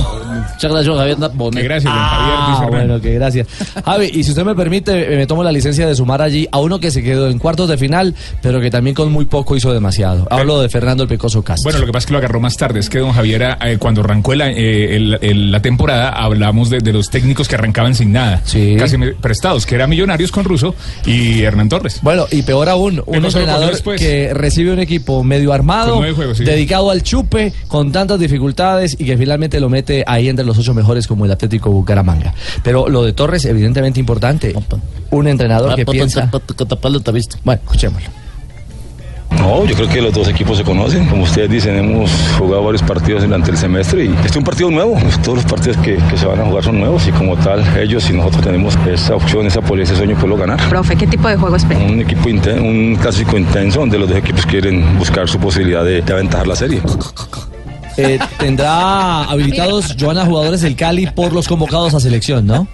Muchas gracias, Javier Bonet. Gracias, don Javier. Ah, bueno, que gracias. Javi, y si usted me permite, eh, me tomo la licencia de sumar allí a uno que se quedó en cuartos de final, pero que también con muy poco hizo demasiado. Hablo de Fernando el Pecoso Castro. Bueno, lo que pasa es que lo agarró más tarde. Es que don Javier, eh, cuando arrancó la, eh, el- el- la temporada, hablamos de, de los técnicos que arrancaban sin nada. Sí. Casi prestados, que eran millonarios con Russo y Hernán Torres. Bueno, y peor aún, un entrenador que recibe un equipo medio armado, juegos, sí. dedicado al chupe, con tantas dificultades y que finalmente lo mete ahí entre los ocho mejores como el Atlético Bucaramanga. Pero lo de Torres, evidentemente importante. Un entrenador que piensa... Bueno, escuchémoslo. No, yo creo que los dos equipos se conocen. Como ustedes dicen, hemos jugado varios partidos durante el semestre y este es un partido nuevo. Todos los partidos que, que se van a jugar son nuevos y como tal, ellos y nosotros tenemos esa opción, esa política, ese sueño, poderlo ganar. Profe, ¿qué tipo de juego espera? Un equipo inten- un clásico intenso donde los dos equipos quieren buscar su posibilidad de, de aventajar la serie. Eh, tendrá habilitados, Joana, jugadores del Cali por los convocados a selección, ¿no?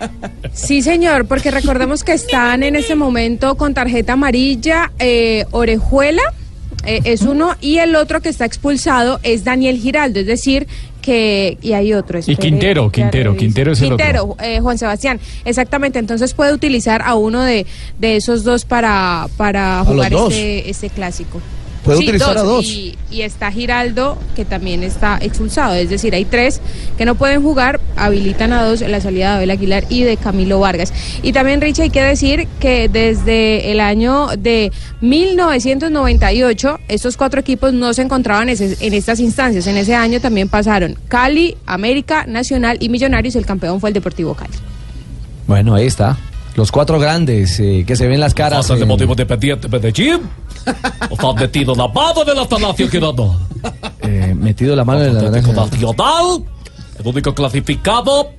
Sí, señor, porque recordemos que están en este momento con tarjeta amarilla eh, Orejuela, eh, es uno, y el otro que está expulsado es Daniel Giraldo, es decir, que... Y hay otro. Y Quintero, Quintero. Quintero es el Quintero, eh, Juan Sebastián, exactamente, entonces puede utilizar a uno de, de esos dos para, para jugar este, este clásico. Puede utilizar a dos. Y, y está Giraldo, que también está expulsado. Es decir, hay tres que no pueden jugar, habilitan a dos en la salida de Abel Aguilar y de Camilo Vargas. Y también, Rich, hay que decir que desde el año de 1998, estos cuatro equipos no se encontraban en, en estas instancias. En ese año también pasaron Cali, América, Nacional y Millonarios. El campeón fue el Deportivo Cali. Bueno, ahí está. Los cuatro grandes eh, que se ven las caras. De en- motivo de pendiente de Jim. Está metido la mano de la Talacio Girando. eh, metido la mano en la naranja. Nacional, el único clasificado.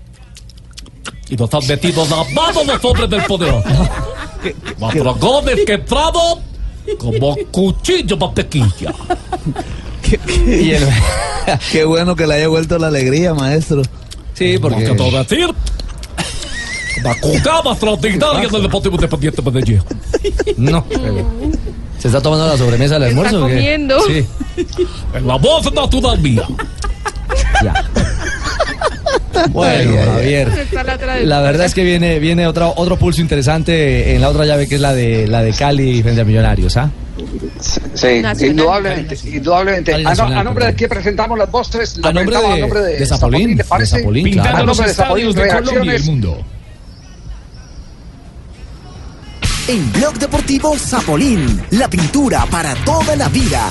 Y nos han metido la mano los hombres del poder. Cuatro goles que entrado como cuchillo mantequilla. El- Qué bueno que le haya vuelto la alegría, maestro. Sí, porque... Porque todo decir. La jugada extraordinaria del Deportivo Independiente de Medellín. No. ¿Se está tomando la sobremesa del Está almuerzo? qué? comiendo. Sí. En la voz natural mía. Bueno, Javier. Está la La verdad es que viene, viene otro, otro pulso interesante en la otra llave que es la de la de Cali frente a Millonarios, ¿ah? Sí, Nacional. indudablemente, indudablemente. Cali A, no- a nombre de quién presentamos las voces, la A nombre presentamos de- a nombre de, de Zapolín, ¿le parece? de Zapolín, claro. A nombre de Zapolín, de Colombia y el mundo. En Blog Deportivo Zapolín, la pintura para toda la vida.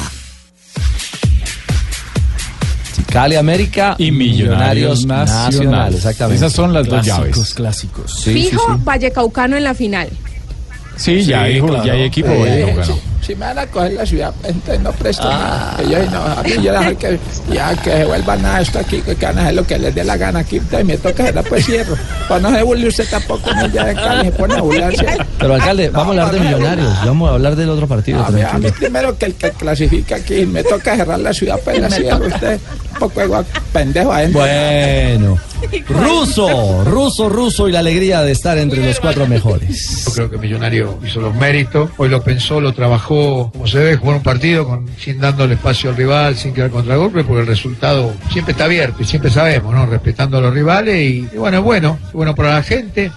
Cali América Y Millonarios Nacional. exactamente. Esas son las dos Clásicos, llaves. Clásicos. Fijo Vallecaucano en la final. Sí, ya, Sí, dijo, claro. ya hay equipo. Eh, Vallecaucano. Si me van a coger la ciudad, entonces no presto Ah. nada. Que yo, no, a mí yo dejar que, ya que se vuelva nada esto aquí, que van a hacer lo que les dé la gana aquí. Entonces me toca hacerla, pues cierro. Pues no se burle usted tampoco, no, ya de Cali se pone a burlarse. Pero alcalde, vamos a hablar de Millonarios, vamos a hablar del otro partido. A mí, a mí primero que el que clasifica aquí, me toca cerrar la ciudad, pues la cierro usted. poco igual pendejo adentro. Bueno, ruso, ruso, ruso y la alegría de estar entre los cuatro mejores. Yo creo que Millonario hizo los méritos, hoy lo pensó, lo trabajó como se debe, jugar un partido con, sin dándole espacio al rival, sin quedar contragolpe, porque el resultado siempre está abierto y siempre sabemos, ¿no? Respetando a los rivales y, bueno, es bueno, bueno para la gente.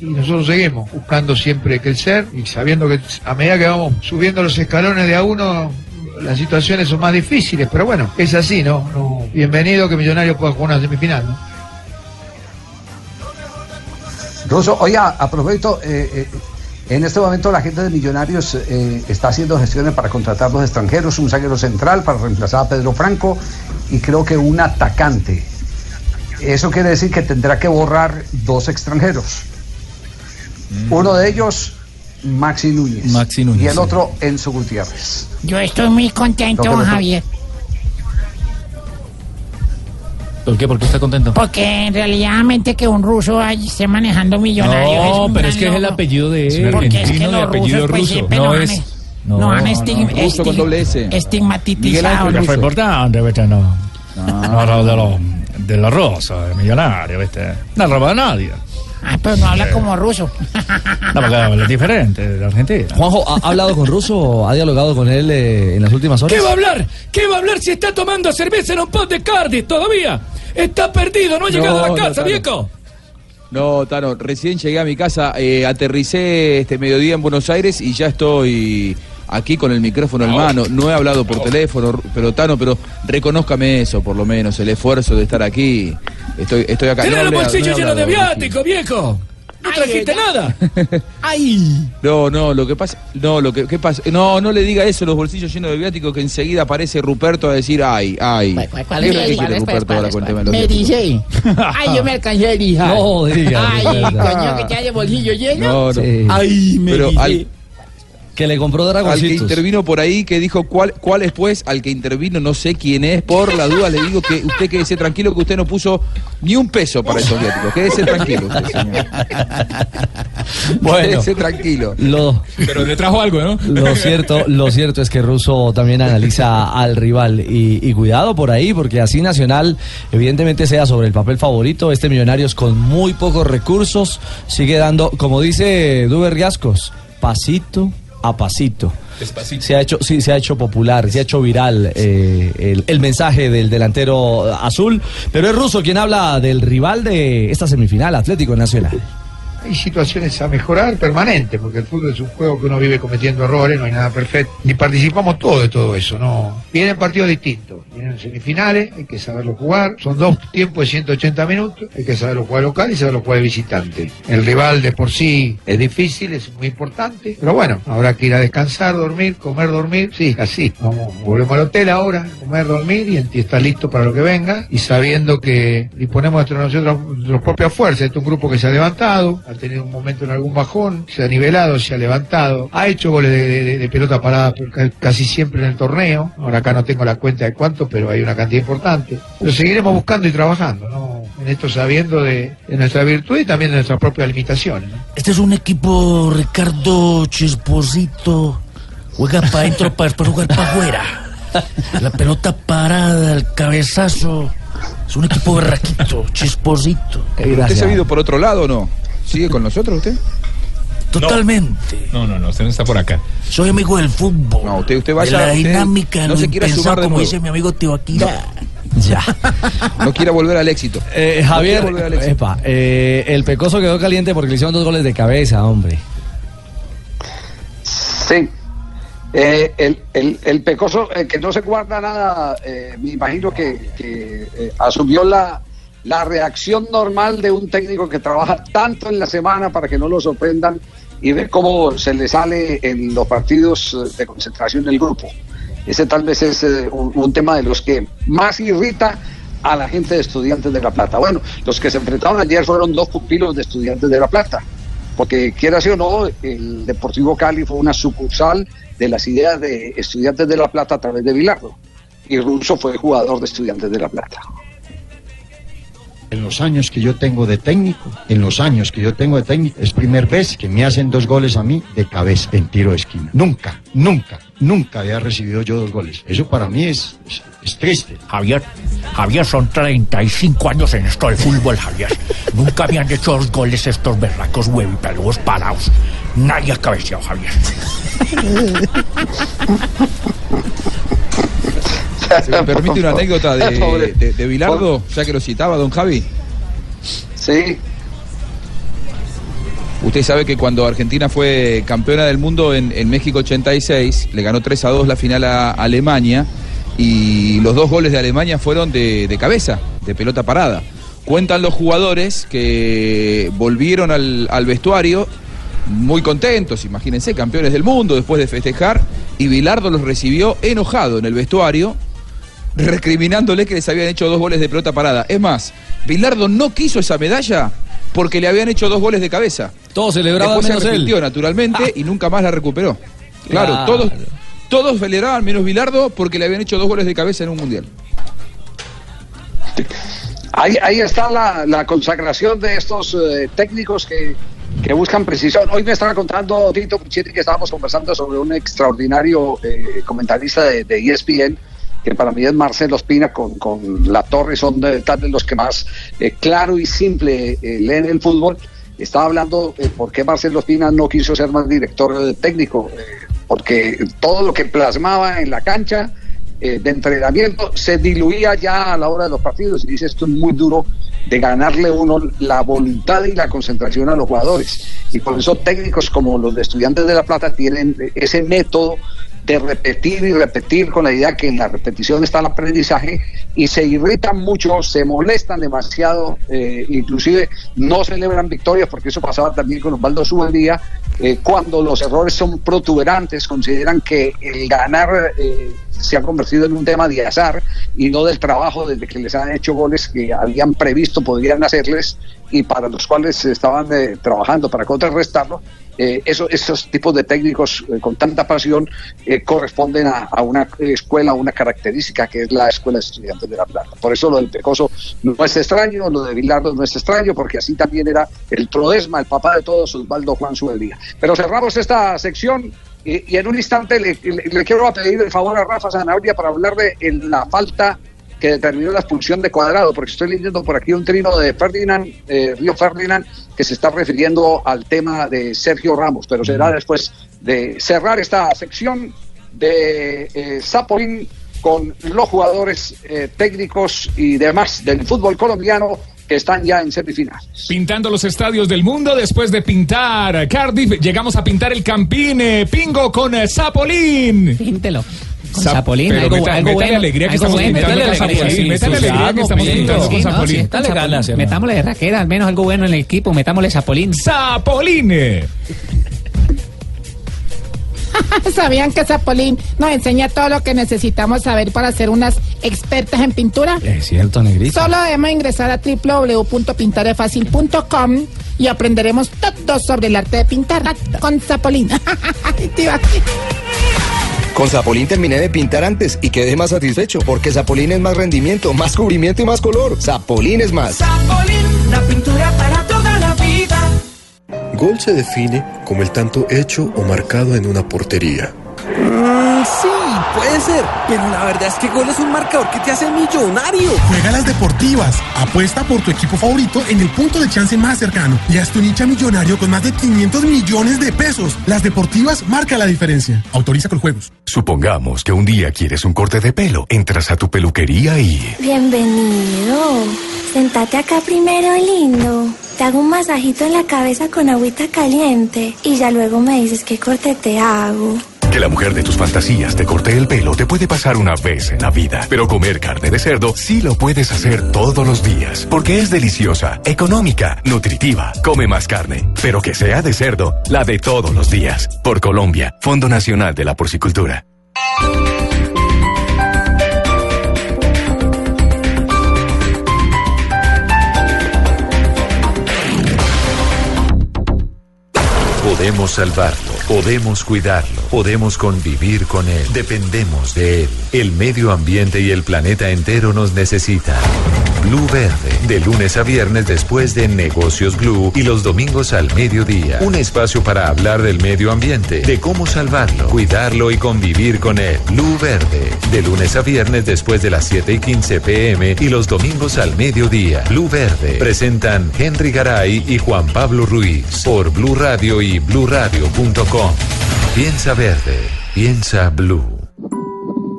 Y nosotros seguimos buscando siempre crecer y sabiendo que a medida que vamos subiendo los escalones de a uno, las situaciones son más difíciles, pero bueno, es así, ¿no? Bienvenido que Millonario pueda jugar una semifinal, ¿no? Ruso, oye, a a propósito, eh, eh, en este momento la gente de Millonarios eh, está haciendo gestiones para contratar dos extranjeros, un zaguero central para reemplazar a Pedro Franco y creo que un atacante. Eso quiere decir que tendrá que borrar dos extranjeros. Uno de ellos, Maxi Núñez. Maxi Núñez, Y el sí. otro, Enzo Gutiérrez. Yo estoy muy contento, Javier, ¿Por qué? ¿Por qué está contento? porque en realidad que un ruso ahí esté manejando millonarios. No, un pero es que es el apellido de él. Porque es que los apellido rusos, pues, ruso. siempre No nos han- es. nos han estig- ruso con estig- doble S. estigmatizado. Ángel Fue importante, ¿viste? No. No, no, de los de la rosa, de millonario, ¿viste? No roba a nadie. Ah, pero no habla como ruso. No, porque es diferente de Argentina. Juanjo, ¿ha ha hablado con Russo? ¿Ha dialogado con él eh, en las últimas horas? ¿Qué va a hablar? ¿Qué va a hablar si está tomando cerveza en un pot de Cardiff todavía? Está perdido, no ha llegado a la no, casa, viejo. No, Tano, recién llegué a mi casa, eh, aterricé este mediodía en Buenos Aires y ya estoy aquí con el micrófono en mano. No he hablado por teléfono, pero Tano, pero reconózcame eso, por lo menos, el esfuerzo de estar aquí. Estoy, estoy acá. Tenés No los hablé- bolsillos no he llenos de hablado, viáticos, viejo. No trajiste nada. ¡Ay! No, no, lo que pasa, no, lo que, ¿qué pasa? No, no le diga eso, los bolsillos llenos de viáticos, que enseguida aparece Ruperto a decir, ay, ay. ¿Cuál ¿Qué es? que ¿Cuál es? Ruperto ¿Cuál es? Me dice. Ay, yo me alcancé a erijar. No diga, Ay, coño, que te haya bolsillo lleno. No, no. Sí. Ay, me Pero dice. al, Que le compró al que dragoncitos. intervino por ahí, que dijo cuál, cuál es pues, al que intervino, no sé quién es, por la duda le digo que usted quédese tranquilo que usted no puso ni un peso para esos viáticos. Quédese tranquilo usted, señor. Bueno. Quédese tranquilo. Lo, Pero le trajo algo, ¿no? lo cierto, lo cierto es que Russo también analiza al rival y, y cuidado por ahí, porque así Nacional evidentemente sea sobre el papel favorito, este Millonarios con muy pocos recursos sigue dando, como dice Duber Riascos, pasito a pasito. Despacito. Se ha hecho, sí, se ha hecho popular, se ha hecho viral eh, el, el mensaje del delantero azul, pero es Russo quien habla del rival de esta semifinal, Atlético Nacional. Hay situaciones a mejorar permanente, porque el fútbol es un juego que uno vive cometiendo errores, no hay nada perfecto. Ni participamos todos de todo eso, ¿no? Vienen partidos distintos, vienen semifinales, hay que saberlo jugar, son dos tiempos de 180 minutos, hay que saberlo jugar local y saberlo jugar visitante. El rival de por sí es difícil, es muy importante, pero bueno, habrá que ir a descansar, dormir, comer, dormir, sí, así. Vamos, volvemos al hotel ahora, comer, dormir y, estar listo para lo que venga y sabiendo que disponemos de nuestras propias fuerzas. Este es un grupo que se ha levantado, ha tenido un momento en algún bajón, se ha nivelado, se ha levantado, ha hecho goles de, de- de pelota parada casi siempre en el torneo. Ahora acá no tengo la cuenta de cuánto, pero hay una cantidad importante. Pero seguiremos buscando y trabajando, ¿no? En esto sabiendo de, de nuestra virtud y también de nuestras propias limitaciones. ¿no? Este es un equipo, Ricardo Chisposito. Juega para adentro para después jugar para afuera. La pelota parada, el cabezazo. Es un equipo berraquito, Chisposito. ¿Usted se ha ido por otro lado o no? ¿Sigue con nosotros usted? Totalmente. No, no, no, usted no está por acá. Soy amigo del fútbol. No, usted, usted de vaya. la dinámica, no se quiera sumar de como nuevo. dice mi amigo Tibaquira. No quiera volver al éxito. Eh, No Javier, quiera volver al éxito. epa, eh, el Pecoso quedó caliente porque le hicieron dos goles de cabeza, hombre. Sí. Eh, el, el, el pecoso, el que no se guarda nada, eh, me imagino que, que, eh, asumió la, la reacción normal de un técnico que trabaja tanto en la semana para que no lo sorprendan y ve cómo se le sale en los partidos eh, de concentración del grupo. Ese tal vez es eh, un, tema de los que más irrita a la gente de Estudiantes de La Plata. Bueno, los que se enfrentaron ayer fueron dos pupilos de Estudiantes de La Plata porque quieras o no, el Deportivo Cali fue una sucursal de las ideas de Estudiantes de La Plata a través de Bilardo. Y Russo fue jugador de Estudiantes de La Plata. En los años que yo tengo de técnico, en los años que yo tengo de técnico, es primera vez que me hacen dos goles a mí de cabeza en tiro de esquina. Nunca, nunca, nunca había recibido yo dos goles. Eso para mí es, es- Es triste. Javier, Javier, son 35 años en esto del fútbol, Javier. Nunca habían hecho dos goles estos berracos huevipeludos parados. Nadie ha cabeceado, Javier. Si me permite una anécdota de, de Bilardo, ya que lo citaba, don Javi. Sí. Usted sabe que cuando Argentina fue campeona del mundo en, en México 86, le ganó 3 a 2 la final a Alemania y los dos goles de Alemania fueron de, de cabeza, de pelota parada. Cuentan los jugadores que volvieron al, al vestuario muy contentos, imagínense, campeones del mundo después de festejar, y Bilardo los recibió enojado en el vestuario, recriminándole que les habían hecho dos goles de pelota parada. Es más, Bilardo no quiso esa medalla porque le habían hecho dos goles de cabeza. Todos celebraban Después menos se él. naturalmente, y nunca más la recuperó. Claro, Claro. todos, todos celebraban menos Bilardo porque le habían hecho dos goles de cabeza en un mundial. Ahí, ahí está la, la consagración de estos eh, técnicos que, que buscan precisión. Hoy me estaba contando Tito Puchetti que estábamos conversando sobre un extraordinario eh, comentarista de, de ESPN, que para mí es Marcelo Espina, con, con La Torre, son de, tal de los que más eh, claro y simple eh, leen el fútbol. Estaba hablando eh, por qué Marcelo Espina no quiso ser más director técnico, eh, porque todo lo que plasmaba en la cancha eh, de entrenamiento se diluía ya a la hora de los partidos y dice esto es muy duro de ganarle uno la voluntad y la concentración a los jugadores y por eso técnicos como los de estudiantes de La Plata tienen ese método de repetir y repetir con la idea que en la repetición está el aprendizaje y se irritan mucho, se molestan demasiado, eh, inclusive no celebran victorias porque eso pasaba también con Osvaldo Subeldía, eh, cuando los errores son protuberantes, consideran que el ganar eh, se ha convertido en un tema de azar y no del trabajo desde que les han hecho goles que habían previsto podrían hacerles y para los cuales estaban eh, trabajando para contrarrestarlo. Eh, eso- esos tipos de técnicos eh, con tanta pasión eh, corresponden a, a una escuela, una característica que es la Escuela de Estudiantes de La Plata. Por eso lo del Pecoso no es extraño, lo de Bilardo no es extraño, porque así también era el Trodesma, el papá de todos, Osvaldo Juan Subeldía. Pero cerramos esta sección y, y en un instante le, le- le quiero pedir el favor a Rafa Zanabria para hablar de en la falta que determinó la expulsión de Cuadrado, porque estoy leyendo por aquí un trino de Ferdinand, eh, Río Ferdinand, que se está refiriendo al tema de Sergio Ramos, pero será después de cerrar esta sección de eh, Zapolín con los jugadores eh, técnicos y demás del fútbol colombiano que están ya en semifinal. Pintando los estadios del mundo después de pintar Cardiff, llegamos a pintar el Campín eh, Pingo con eh, Zapolín. Píntelo. Con Zap- Zapolín, pero algo, meta- algo métale bueno. alegría que algo estamos bueno, pintando con Zapolín, sí, métale alegría que estamos sí, pintando sí, con no, Zapolín. sí. Metámosle de raquera, al menos algo bueno en el equipo, metámosle Zapolín. Zapolín. ¿Sabían que Zapolín nos enseña todo lo que necesitamos saber para ser unas expertas en pintura? Es cierto, negrito. Solo debemos ingresar a www.pintarefacil.com y aprenderemos todo sobre el arte de pintar con Zapolín. Con Zapolín terminé de pintar antes y quedé más satisfecho porque Zapolín es más rendimiento, más cubrimiento y más color. Zapolín es más. Zapolín, la pintura para toda la vida. Gol se define como el tanto hecho o marcado en una portería. Mm, sí, puede ser, pero la verdad es que gol es un marcador que te hace millonario. Juega las deportivas. Apuesta por tu equipo favorito en el punto de chance más cercano y haz tu nicha millonario con más de 500 millones de pesos. Las deportivas marca la diferencia. Autoriza con juegos. Supongamos que un día quieres un corte de pelo. Entras a tu peluquería y... Bienvenido. Sentate acá primero, lindo. Te hago un masajito en la cabeza con agüita caliente y ya luego me dices qué corte te hago. Que la mujer de tus fantasías te corte el pelo te puede pasar una vez en la vida. Pero comer carne de cerdo sí lo puedes hacer todos los días. Porque es deliciosa, económica, nutritiva. Come más carne. Pero que sea de cerdo, la de todos los días. Por Colombia, Fondo Nacional de la Porcicultura. Podemos salvarlo, podemos cuidarlo, podemos convivir con él, dependemos de él. El medio ambiente y el planeta entero nos necesitan. Blue Verde, de lunes a viernes después de Negocios Blue y los domingos al mediodía. Un espacio para hablar del medio ambiente, de cómo salvarlo, cuidarlo y convivir con él. Blue Verde, de lunes a viernes después de las 7 y 15 pm y los domingos al mediodía. Blue Verde, presentan Henry Garay y Juan Pablo Ruiz por Blue Radio y bluradio.com. Piensa verde, piensa blue.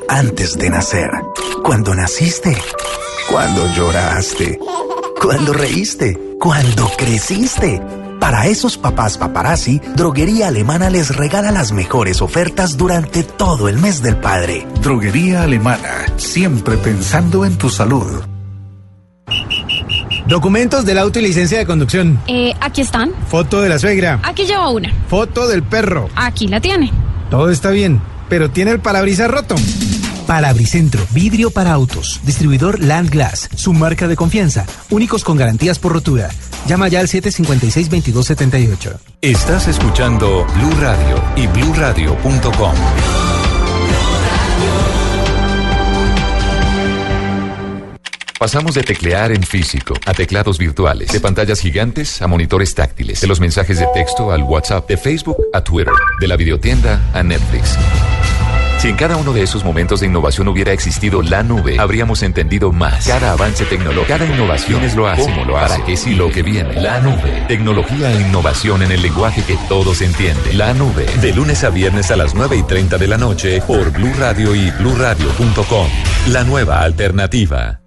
Antes de nacer, cuando naciste, cuando lloraste, cuando reíste, cuando creciste. Para esos papás paparazzi, Droguería Alemana les regala las mejores ofertas durante todo el mes del padre. Droguería Alemana, siempre pensando en tu salud. Documentos del auto y licencia de conducción. Eh, aquí están. Foto de la suegra. Aquí llevo una. Foto del perro. Aquí la tiene. Todo está bien, pero tiene el parabrisas roto. Parabricentro, vidrio para autos. Distribuidor Land Glass, su marca de confianza. Únicos con garantías por rotura. Llama ya al 756-2278. Estás escuchando Blue Radio y bluradio.com. Pasamos de teclear en físico a teclados virtuales, de pantallas gigantes a monitores táctiles, de los mensajes de texto al WhatsApp, de Facebook a Twitter, de la videotienda a Netflix. Si en cada uno de esos momentos de innovación hubiera existido la nube, habríamos entendido más. Cada avance tecnológico, cada innovación es lo hace, cómo lo hace, para qué sí lo que viene. La nube. Tecnología e innovación en el lenguaje que todos entienden. La nube. De lunes a viernes a las 9 y 30 de la noche por Blue Radio y bluradio.com. La nueva alternativa.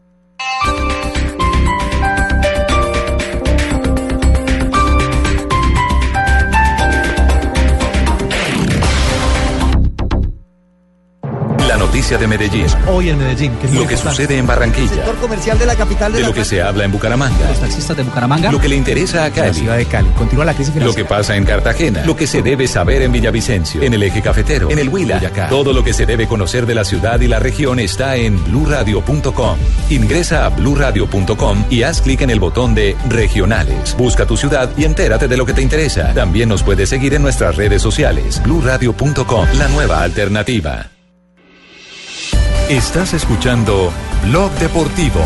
Noticia de Medellín. Hoy en Medellín. es Lo que importante. sucede en Barranquilla. Sector comercial de la capital de, De la lo que se habla en Bucaramanga. Los taxistas de Bucaramanga. Lo que le interesa a Cali. La ciudad de Cali. Continúa la crisis Lo que pasa en Cartagena. Lo que se debe saber en Villavicencio. En el eje cafetero. En el Huila. Boyacá. Todo lo que se debe conocer de la ciudad y la región está en bluradio.com. Ingresa a bluradio.com y haz clic en el botón de regionales. Busca tu ciudad y entérate de lo que te interesa. También nos puedes seguir en nuestras redes sociales. bluradio.com. La nueva alternativa. Estás escuchando Blog Deportivo.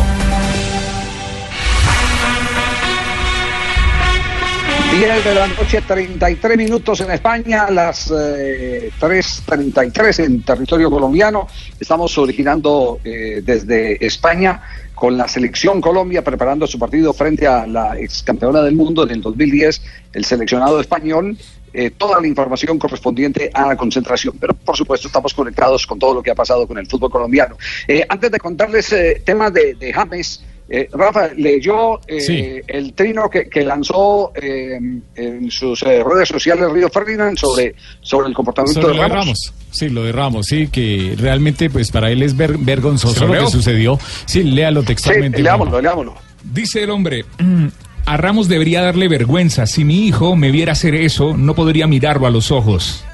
10 de la noche, 33 minutos en España, las eh, 3.33 en territorio colombiano. Estamos originando eh, desde España con la selección Colombia preparando su partido frente a la ex campeona del mundo en el 2010, el seleccionado español. Eh, toda la información correspondiente a la concentración. Pero por supuesto estamos conectados con todo lo que ha pasado con el fútbol colombiano. Eh, antes de contarles eh, temas de, de James, eh, Rafa, leyó eh, Sí. el trino que, que lanzó eh, en sus eh, redes sociales Río Ferdinand sobre, sobre el comportamiento Sobre de lo de Ramos. Ramos. Sí, lo de Ramos, sí, que realmente pues para él es ver- ¿Se vergonzoso lo que sucedió. Sí, léalo textualmente. Sí, leámoslo, leámoslo. Dice el hombre, "Mm, a Ramos debería darle vergüenza. Si mi hijo me viera hacer eso, no podría mirarlo a los ojos.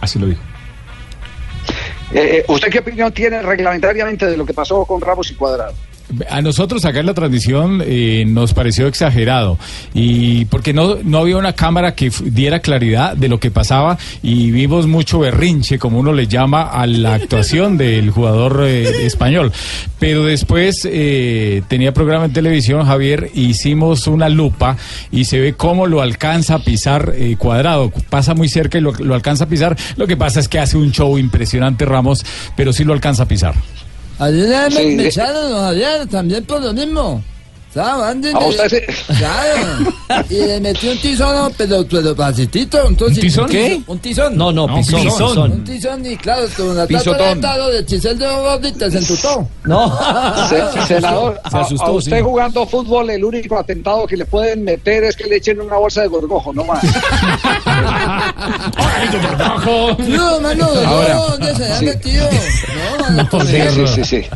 Así lo dijo. Eh, eh, ¿Usted qué opinión tiene reglamentariamente de lo que pasó con Ramos y Cuadrado? A nosotros acá en la transmisión eh, nos pareció exagerado y porque no, no había una cámara que diera claridad de lo que pasaba y vimos mucho berrinche, como uno le llama, a la actuación del jugador eh, español. Pero después eh, tenía programa en televisión, Javier, hicimos una lupa y se ve cómo lo alcanza a pisar eh, cuadrado. Pasa muy cerca y lo, lo alcanza a pisar. Lo que pasa es que hace un show impresionante Ramos, pero sí lo alcanza a pisar. Ayer me, Sí, me de- echaron ayer también por lo mismo. ¿Sabes? Antes ¿A usted sí? Claro. Y le metí un tizón, pero, pero pasitito. Entonces, ¿Un tizón? ¿Qué? Un tizón. No, no, No, pisón. pisón. pisón. Un tizón y claro, con la tata de chisel de gordita se entutó. No. Se- senador, Se a- asustó, a, usted sí. jugando fútbol, el único atentado que le pueden meter es que le echen una bolsa de gorgojo, no más. No, mano, Ahora. no, ¿dónde se ha Sí. metido? No, mano, Sí, sí, sí, sí.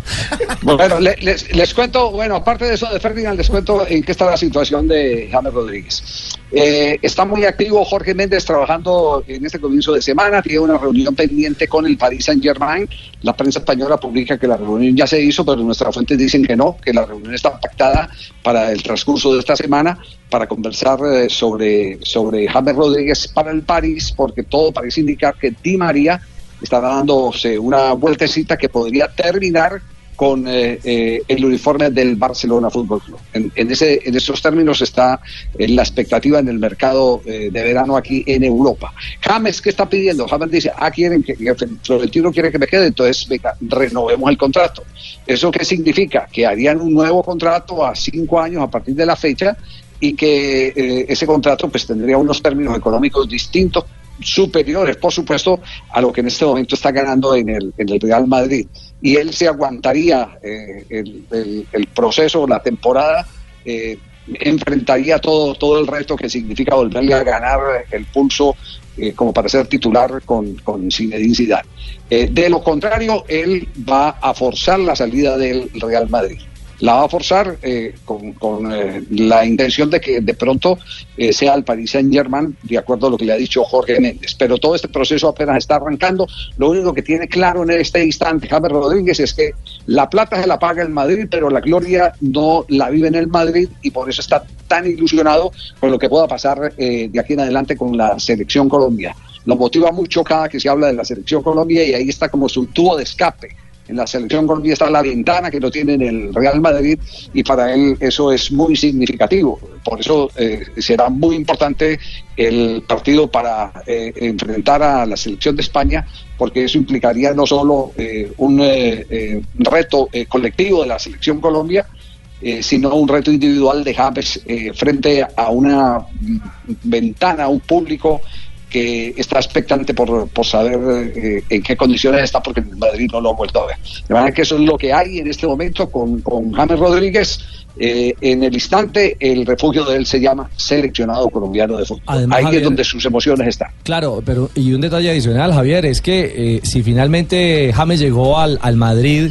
Bueno, le- les, les cuento, bueno, aparte de eso de Ferdinand, les cuento en qué está la situación de James Rodríguez. Eh, está muy activo Jorge Méndez trabajando en este comienzo de semana, tiene una reunión pendiente con el Paris Saint Germain. La prensa española publica que la reunión ya se hizo, pero nuestras fuentes dicen que no, que la reunión está pactada para el transcurso de esta semana para conversar eh, sobre, sobre James Rodríguez para el París, porque todo parece indicar que Di María está dándose una vueltecita que podría terminar con eh, eh, el uniforme del Barcelona Fútbol Club. En, en ese, en esos términos está eh, la expectativa en el mercado eh, de verano aquí en Europa. James, ¿qué está pidiendo? James dice, ah, quieren que, que Florentino quiere que me quede, entonces venga, renovemos el contrato. ¿Eso qué significa? Que harían un nuevo contrato a cinco años a partir de la fecha y que ese contrato pues tendría unos términos económicos distintos superiores, por supuesto, a lo que en este momento está ganando en el, Real Madrid. Y él se aguantaría eh, el, proceso, la temporada, eh, enfrentaría todo, todo el resto que significa volverle a ganar el pulso eh, como para ser titular con, con de lo contrario, él va a forzar la salida del Real Madrid. La va a forzar eh, con, con, eh, la intención de que de pronto eh, sea el Paris Saint Germain, de acuerdo a lo que le ha dicho Jorge Méndez. Pero todo este proceso apenas está arrancando. Lo único que tiene claro en este instante James Rodríguez es que la plata se la paga el Madrid, pero la gloria no la vive en el Madrid y por eso está tan ilusionado con lo que pueda pasar eh, de aquí en adelante con la selección Colombia. Lo motiva mucho cada que se habla de la selección Colombia y ahí está como su tubo de escape. En la selección Colombia está la ventana que no tiene en el Real Madrid y para él eso es muy significativo. Por eso eh, será muy importante el partido para eh, enfrentar a la selección de España, porque eso implicaría no solo eh, un eh, eh, reto colectivo de la selección Colombia, sino un reto individual de James frente a una mm, ventana, un público que está expectante por, por saber eh, en qué condiciones está, porque en Madrid no lo ha vuelto a ver. De manera que eso es lo que hay en este momento con, con James Rodríguez. Eh, en el instante, el refugio de él se llama seleccionado colombiano de fútbol. Además, Ahí Javier- es donde sus emociones están. Claro, pero y un detalle adicional, Javier, es que eh, si finalmente James llegó al, al Madrid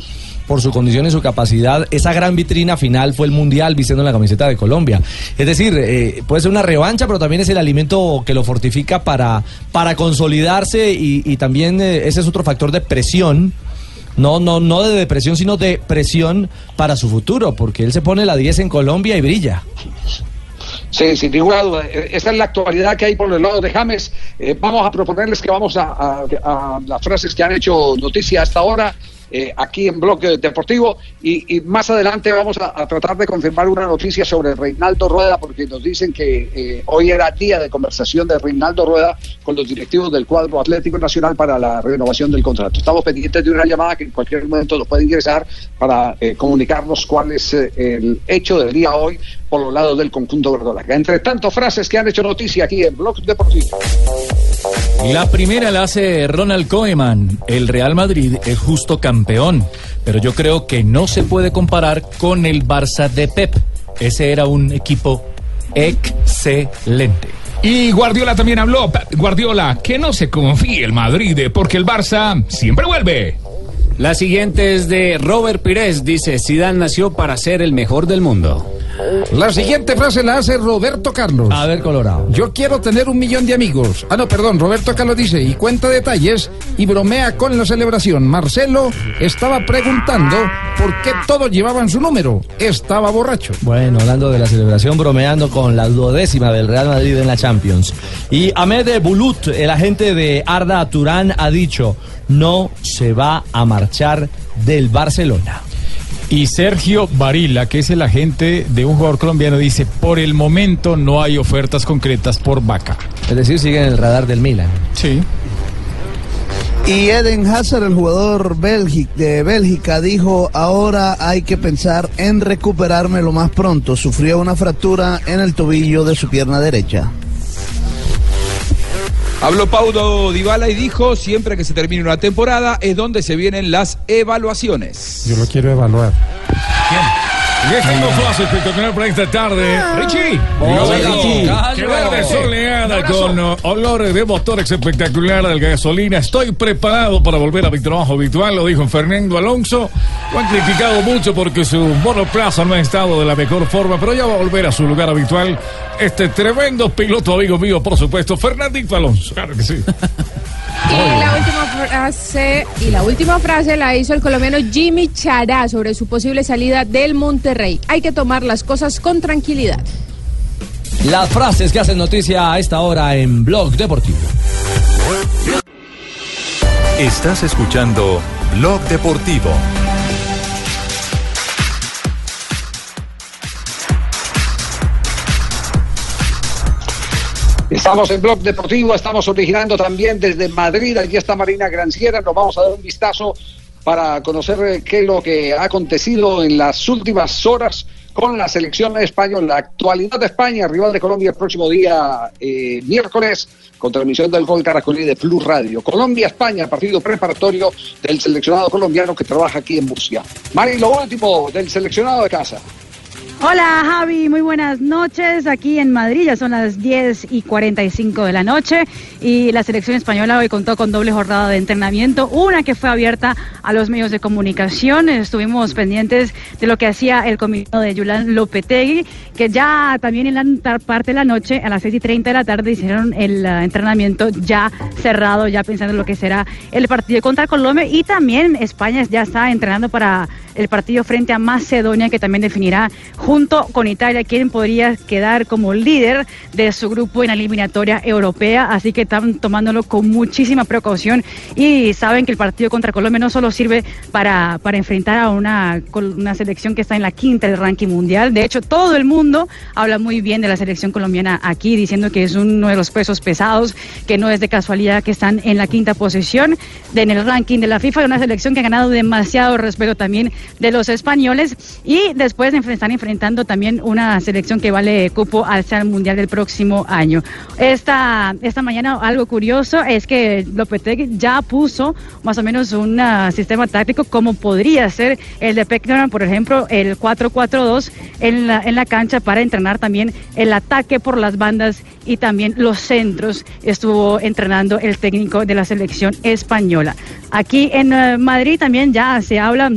por su condición y su capacidad, esa gran vitrina final fue el Mundial vistiendo la camiseta de Colombia. Es decir, eh, puede ser una revancha, pero también es el alimento que lo fortifica para, para consolidarse y, y también eh, ese es otro factor de presión. No, no, no de depresión, sino de presión para su futuro, porque él se pone la 10 en Colombia y brilla. Sí, sin ninguna duda. Eh, Esta es la actualidad que hay por el lado de James. Vamos a proponerles que vamos a- a las frases que han hecho noticia hasta ahora. Eh, aquí en Bloque Deportivo y, y más adelante vamos a, a tratar de confirmar una noticia sobre Reinaldo Rueda porque nos dicen que eh, hoy era día de conversación de Reinaldo Rueda con los directivos del cuadro Atlético Nacional para la renovación del contrato. Estamos pendientes de una llamada que en cualquier momento nos puede ingresar para eh, comunicarnos cuál es eh, el hecho del día hoy por los lados del conjunto verdolaga. Entre tanto, frases que han hecho noticia aquí en Blog Deportivo. La primera la hace Ronald Koeman. El Real Madrid es justo campeón, pero yo creo que no se puede comparar con el Barça de Pep. Ese era un equipo excelente. Y Guardiola también habló. Guardiola, que no se confíe el Madrid, eh, porque el Barça siempre vuelve. La siguiente es de Robert Pires. Dice, Zidane nació para ser el mejor del mundo. La siguiente frase la hace Roberto Carlos. A ver, Colorado. Yo quiero tener un millón de amigos. Ah, no, perdón, Roberto Carlos dice, y cuenta detalles y bromea con la celebración. Marcelo estaba preguntando por qué todos llevaban su número. Estaba borracho. Bueno, hablando de la celebración, bromeando con la duodécima del Real Madrid en la Champions. Y Ahmed Bulut, el agente de Arda Turán, ha dicho, no se va a marchar del Barcelona. Y Sergio Varila, que es el agente de un jugador colombiano, dice, por el momento no hay ofertas concretas por Vaca. Es decir, sigue en el radar del Milan. Sí. Y Eden Hazard, el jugador de Bélgica, dijo, ahora hay que pensar en recuperarme lo más pronto. Sufrió una fractura en el tobillo de su pierna derecha. Habló Paulo Dybala y dijo, siempre que se termine una temporada es donde se vienen las evaluaciones. Yo lo quiero evaluar. Dejando frase espectacular para esta tarde. Luego, Richie. Que verde soleada con uh, olores de motores espectacular de gasolina. Estoy preparado para volver a mi trabajo habitual, lo dijo Fernando Alonso. Lo han criticado mucho porque su monoplaza no ha estado de la mejor forma, pero ya va a volver a su lugar habitual. Este tremendo piloto amigo mío, por supuesto, Fernandito Alonso. Claro que sí. Y la última frase, y la última frase la hizo el colombiano Jimmy Chará sobre su posible salida del Monterrey. Hay que tomar las cosas con tranquilidad. Las frases que hacen noticia a esta hora en Blog Deportivo. Estás escuchando Blog Deportivo. Estamos en Blog Deportivo, estamos originando también desde Madrid. Aquí está Marina Granciera. Nos vamos a dar un vistazo para conocer eh, qué es lo que ha acontecido en las últimas horas con la selección española. La actualidad de España, rival de Colombia el próximo día eh, miércoles, con transmisión del Gol Caracolí de Plus Radio. Colombia-España, partido preparatorio del seleccionado colombiano que trabaja aquí en Murcia. Mari, lo último del seleccionado de casa. Hola Javi, muy buenas noches. Aquí en Madrid ya son las 10 y 45 de la noche y la selección española hoy contó con doble jornada de entrenamiento, una que fue abierta a los medios de comunicación. Estuvimos pendientes de lo que hacía el comité de Julián Lopetegui, que ya también en la parte de la noche, a las 6 y 30 de la tarde, hicieron el uh, entrenamiento ya cerrado, ya pensando en lo que será el partido contra Colombia y también España ya está entrenando para el partido frente a Macedonia, que también definirá junto con Italia quién podría quedar como líder de su grupo en la eliminatoria europea. Así que están tomándolo con muchísima precaución y saben que el partido contra Colombia no solo sirve para, para enfrentar a una, una selección que está en la quinta del ranking mundial. De hecho, todo el mundo habla muy bien de la selección colombiana aquí, diciendo que es uno de los pesos pesados, que no es de casualidad que están en la quinta posición en el ranking de la FIFA, una selección que ha ganado demasiado respeto también de los españoles y después están enfrentando también una selección que vale cupo al mundial del próximo año. Esta, esta mañana algo curioso es que Lopetegui ya puso más o menos un uh, sistema táctico como podría ser el de Peckerman, por ejemplo, el 4-4-2 en la, en la cancha para entrenar también el ataque por las bandas y también los centros estuvo entrenando el técnico de la selección española. Aquí en uh, Madrid también ya se habla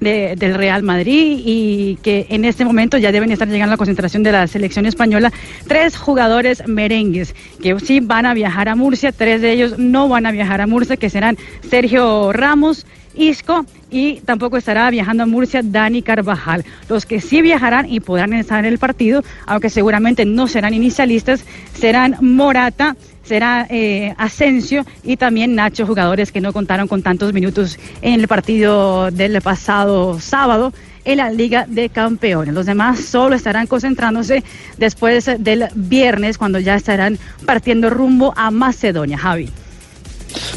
de, del Real Madrid y que en este momento ya deben estar llegando a la concentración de la selección española tres jugadores merengues que sí van a viajar a Murcia, tres de ellos no van a viajar a Murcia, que serán Sergio Ramos, Isco y tampoco estará viajando a Murcia Dani Carvajal. Los que sí viajarán y podrán estar en el partido, aunque seguramente no serán inicialistas, serán Morata, será eh, Asensio y también Nacho, jugadores que no contaron con tantos minutos en el partido del pasado sábado en la Liga de Campeones. Los demás solo estarán concentrándose después del viernes cuando ya estarán partiendo rumbo a Macedonia. Javi.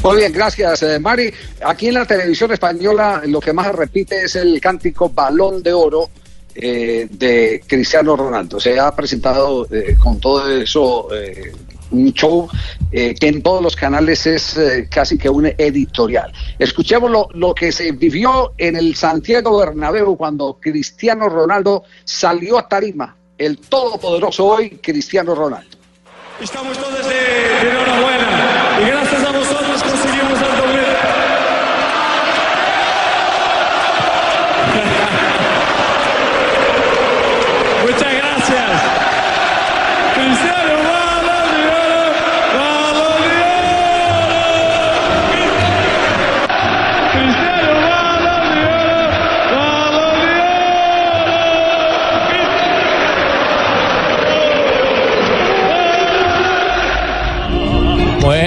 Muy bien, gracias, eh, Mari. Aquí en la televisión española lo que más repite es el cántico Balón de Oro eh, de Cristiano Ronaldo. Se ha presentado eh, con todo eso eh, un show eh, que en todos los canales es eh, casi que un editorial. Escuchemos lo, lo, que se vivió en el Santiago Bernabéu cuando Cristiano Ronaldo salió a tarima. El todopoderoso hoy, Cristiano Ronaldo. Estamos todos de, de enhorabuena y gracias a vosotros conseguimos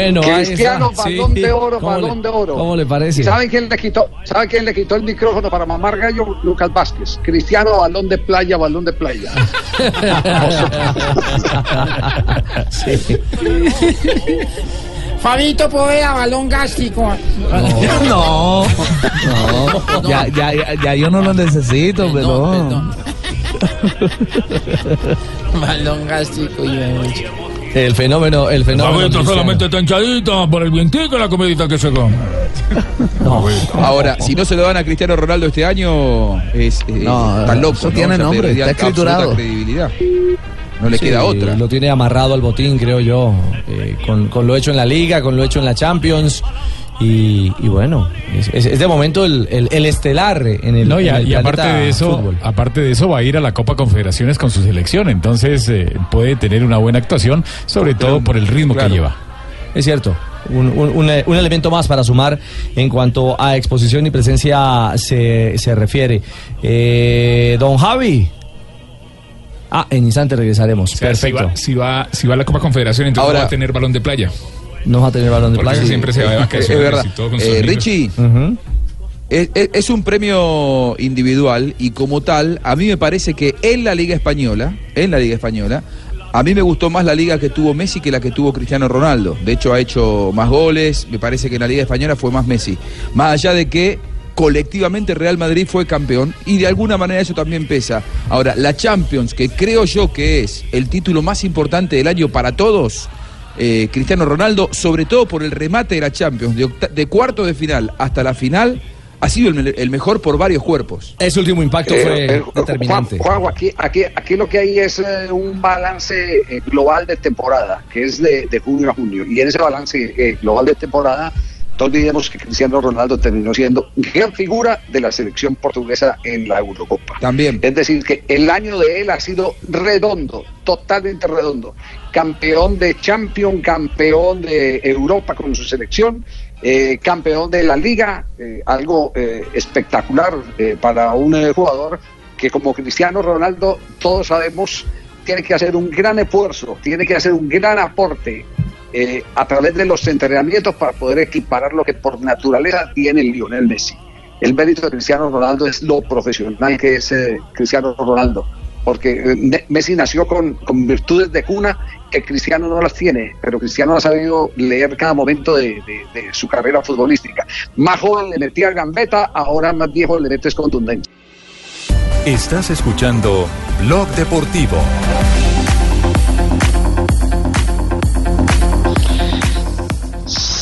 Bueno, ahí Cristiano, está. balón Sí. de oro, ¿Cómo balón le- de oro. ¿Cómo le parece? ¿Y saben quién le quitó? ¿Saben quién le quitó el micrófono para mamar gallo? Lucas Vázquez. Cristiano, balón de playa, balón de playa. Fabito Poveda, balón gástrico. No, no, ya, ya, ya, ya yo no lo necesito, pero. balón gástrico y El fenómeno, el fenómeno. Agüita solamente está hinchadita por el vientico y la comidita que se come. Ahora, si no se lo dan a Cristiano Ronaldo este año, es eh, No, tan loco. eso ¿no? tiene Ya nombre, está escriturado. credibilidad. No le Sí, queda otra. Lo tiene amarrado al botín, creo yo, eh, con, con lo hecho en la Liga, con lo hecho en la Champions. Y, y bueno, es, es- es de momento el, el- el estelar en el, No, y, en a- el y aparte de eso, fútbol. aparte de eso va a ir a la Copa Confederaciones con su selección, entonces eh, puede tener una buena actuación, sobre todo por el ritmo que lleva. Es cierto. Un, un- un- un elemento más para sumar en cuanto a exposición y presencia se, se refiere. Eh, don Javi. Ah, en instante regresaremos. O sea, Perfecto. Si va, si va, si va a la Copa Confederación, entonces Ahora- va a tener balón de playa. No va a tener balón de playa. siempre se va de Es vacaciones verdad. con Eh, amigos. Richie, es, es- es un premio individual y como tal, a mí me parece que en la Liga Española, en la Liga Española, A mí me gustó más la liga que tuvo Messi que la que tuvo Cristiano Ronaldo. De hecho, ha hecho más goles. Me parece que en la Liga Española fue más Messi. Más allá de que colectivamente Real Madrid fue campeón y de alguna manera eso también pesa. Ahora, la Champions, que creo yo que es el título más importante del año para todos, eh, Cristiano Ronaldo, sobre todo por el remate de la Champions, de, octa- de cuarto de final hasta la final, ha sido el, el mejor por varios cuerpos. Ese último impacto Eh, fue eh, determinante. Juan- Juanjo, aquí, aquí, aquí lo que hay es eh, un balance eh, global de temporada, que es de, de junio a junio. Y en ese balance eh, global de temporada, no olvidemos que Cristiano Ronaldo terminó siendo gran figura de la selección portuguesa en la Eurocopa. También. Es decir, que el año de él ha sido redondo, totalmente redondo. Campeón de Champions, campeón de Europa con su selección, eh, campeón de la Liga, eh, algo eh, espectacular para un jugador que como Cristiano Ronaldo, todos sabemos, tiene que hacer un gran esfuerzo, tiene que hacer un gran aporte eh, a través de los entrenamientos para poder equiparar lo que por naturaleza tiene Lionel Messi. El mérito de Cristiano Ronaldo es lo profesional que es eh, Cristiano Ronaldo, porque eh, Messi nació con, con virtudes de cuna que Cristiano no las tiene, pero Cristiano ha sabido leer cada momento de, de- su carrera futbolística. Más joven le metía gambeta, ahora más viejo le metes contundencia. Estás escuchando Blog Deportivo.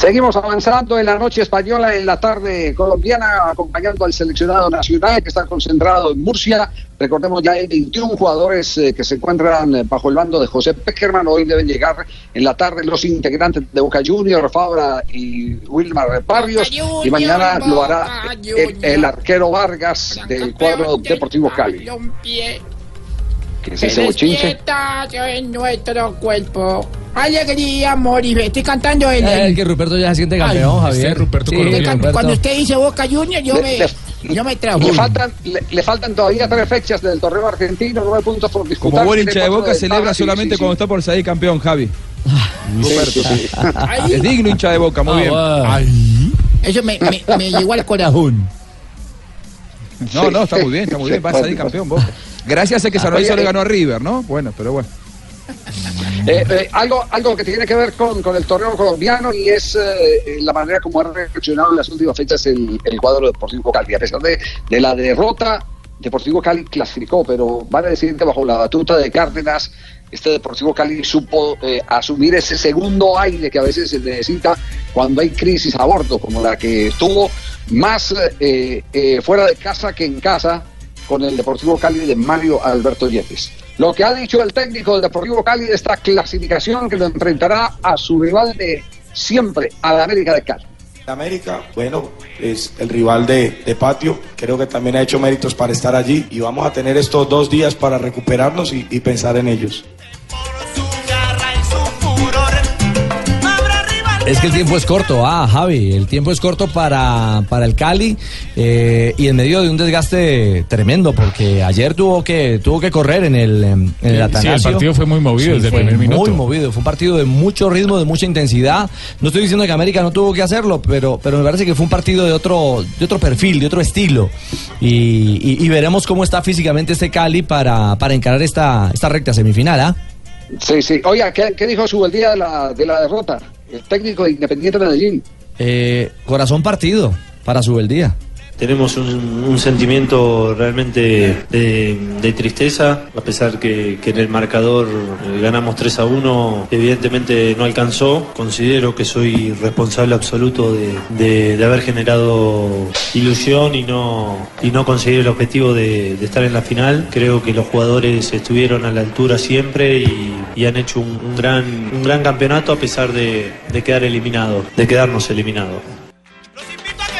Seguimos avanzando en la noche española, en la tarde colombiana, acompañando al seleccionado nacional que está concentrado en Murcia. Recordemos ya hay 21 jugadores eh, que se encuentran eh, bajo el mando de José Peckerman. Hoy deben llegar en la tarde los integrantes de Boca Junior, Fabra y Wilmar Barrios. Y mañana lo hará el, el arquero Vargas del cuadro Deportivo Cali. Que es Se ese bochinche. en nuestro cuerpo. Alegría, amor y fe. Estoy cantando el. Eh, El que Ruperto ya se siente campeón, Ay, Javier. este Ruperto Sí, Colombiano. Ruperto. Cuando usted dice Boca Junior, yo Le- me, le- yo me Le transformo. faltan, le, le faltan todavía tres fechas del torneo argentino, nueve puntos por disputar. Como buen hincha de boca, de celebra ventaja, sí, solamente sí, cuando sí. está por salir campeón, Javi. Roberto, sí. Es digno hincha de boca, muy Ah, bien. Ay, Eso me, me, me llegó al corazón. No, no, está muy bien, está muy bien. Va a salir campeón, Boca. Gracias a que San Lorenzo le ganó a River, ¿no? Bueno, pero bueno. Eh, eh, algo, algo que tiene que ver con, con el torneo colombiano y es eh, la manera como ha reaccionado en las últimas fechas el, el cuadro Deportivo Cali. A pesar de, de la derrota, Deportivo Cali clasificó, pero van a decir que bajo la batuta de Cárdenas, este Deportivo Cali supo eh, asumir ese segundo aire que a veces se necesita cuando hay crisis a bordo, como la que tuvo más eh, eh, fuera de casa que en casa con el Deportivo Cali de Mario Alberto Yepes. Lo que ha dicho el técnico del Deportivo Cali de esta clasificación que lo enfrentará a su rival de siempre, a la América de Cali. América, bueno, es el rival de, de patio, creo que también ha hecho méritos para estar allí y vamos a tener estos dos días para recuperarnos y, y pensar en ellos. Es que el tiempo es corto, ah, Javi, el tiempo es corto para, para el Cali eh, y en medio de un desgaste tremendo, porque ayer tuvo que tuvo que correr en el, en el Sí, el Atanasio. partido fue muy movido desde el fue primer minuto. Muy movido, fue un partido de mucho ritmo, de mucha intensidad. No estoy diciendo que América no tuvo que hacerlo, pero, pero me parece que fue un partido de otro, de otro perfil, de otro estilo. Y, y- y veremos cómo está físicamente este Cali para, para encarar esta, esta recta semifinal, ¿ah? Sí, sí. Oiga, ¿qué, qué dijo su el día de la, de la derrota? El técnico de Independiente Medellín. Eh, corazón partido para su día. Tenemos un, sentimiento realmente de, tristeza, a pesar que, que en el marcador eh, ganamos 3 a 1, evidentemente no alcanzó. Considero que soy responsable absoluto de, haber generado ilusión y no, y no conseguir el objetivo de, estar en la final. Creo que los jugadores estuvieron a la altura siempre y, han hecho un, un gran, un gran campeonato a pesar de, de quedar eliminados, de quedarnos eliminados.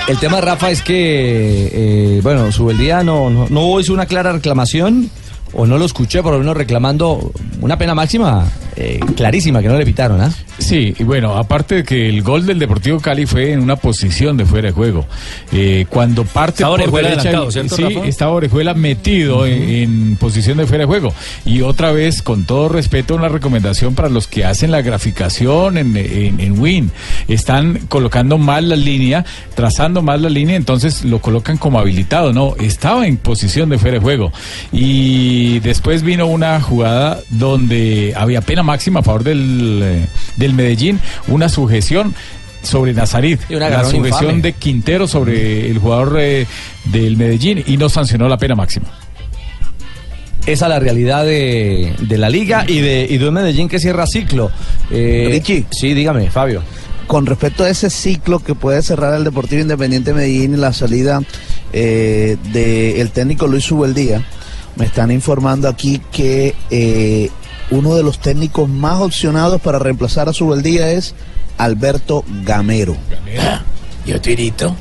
El tema, Rafa, es que, eh, bueno, Subeldía no, no, no hizo una clara reclamación, o no lo escuché, por lo menos reclamando una pena máxima eh, clarísima que no le pitaron, ¿ah? Sí, y bueno, aparte de que el gol del Deportivo Cali fue en una posición de fuera de juego. Eh, cuando parte por derecha, adelantado, ¿cierto, sí, estaba Orejuela metido en, en posición de fuera de juego. Y otra vez, con todo respeto, una recomendación para los que hacen la graficación en, en, en Win. Están colocando mal la línea, trazando mal la línea, entonces lo colocan como habilitado. No, estaba en posición de fuera de juego. Y después vino una jugada donde había pena máxima a favor del, eh, del Medellín, una sujeción sobre Nazarit, la sujeción infame. de Quintero sobre el jugador eh, del Medellín y no sancionó la pena máxima. Esa es la realidad de, de la liga y de, y de un Medellín que cierra ciclo. Eh, Richie. Sí, dígame, Fabio. Con respecto a ese ciclo que puede cerrar el Deportivo Independiente Medellín y la salida eh, del técnico Luis Ubeldía, me están informando aquí que eh, uno de los técnicos más opcionados para reemplazar a Subeldía es Alberto Gamero. Yo tirito.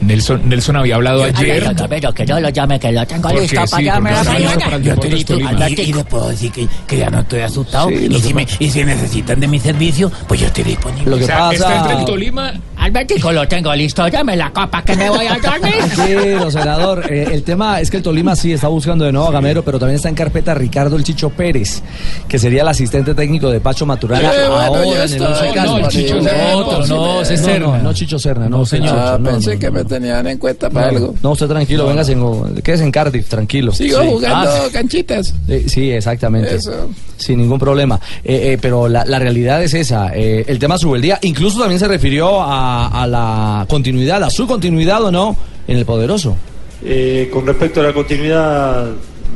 Nelson, Nelson había hablado ayer. Pero que yo lo llame, que lo tengo Porque listo sí, para llamarme la está listo mañana. Yo. Tolima. Y, y le puedo decir que, que ya no estoy asustado. Sí, y, si me, y si necesitan de mi servicio, pues yo estoy disponible. Lo que O sea, pasa- está entre Tolima. Albertico, lo tengo listo. Llame la copa que me voy a dormir. Tranquilo, senador. Eh, el tema es que el Tolima sí está buscando de nuevo a Gamero, pero también está en carpeta Ricardo El Chicho Pérez, que sería el asistente técnico de Pacho Maturana Eh, bueno, ahora ya en el está. No, el Chicho otro, no, ese es no, Serna. no, no Chicho Serna, no, señor. Ah, no, pensé no, que no. me tenían en cuenta para No, algo. No, usted tranquilo, No, en, quédese en Cardiff, tranquilo. Sigo Sí. jugando Ah, canchitas. eh, sí, exactamente. Eso. Sin ningún problema. Eh, eh, pero la, realidad es esa. eh, el tema Subeldía incluso también se refirió a, la continuidad, a su continuidad o no en el poderoso. Eh, con respecto a la continuidad,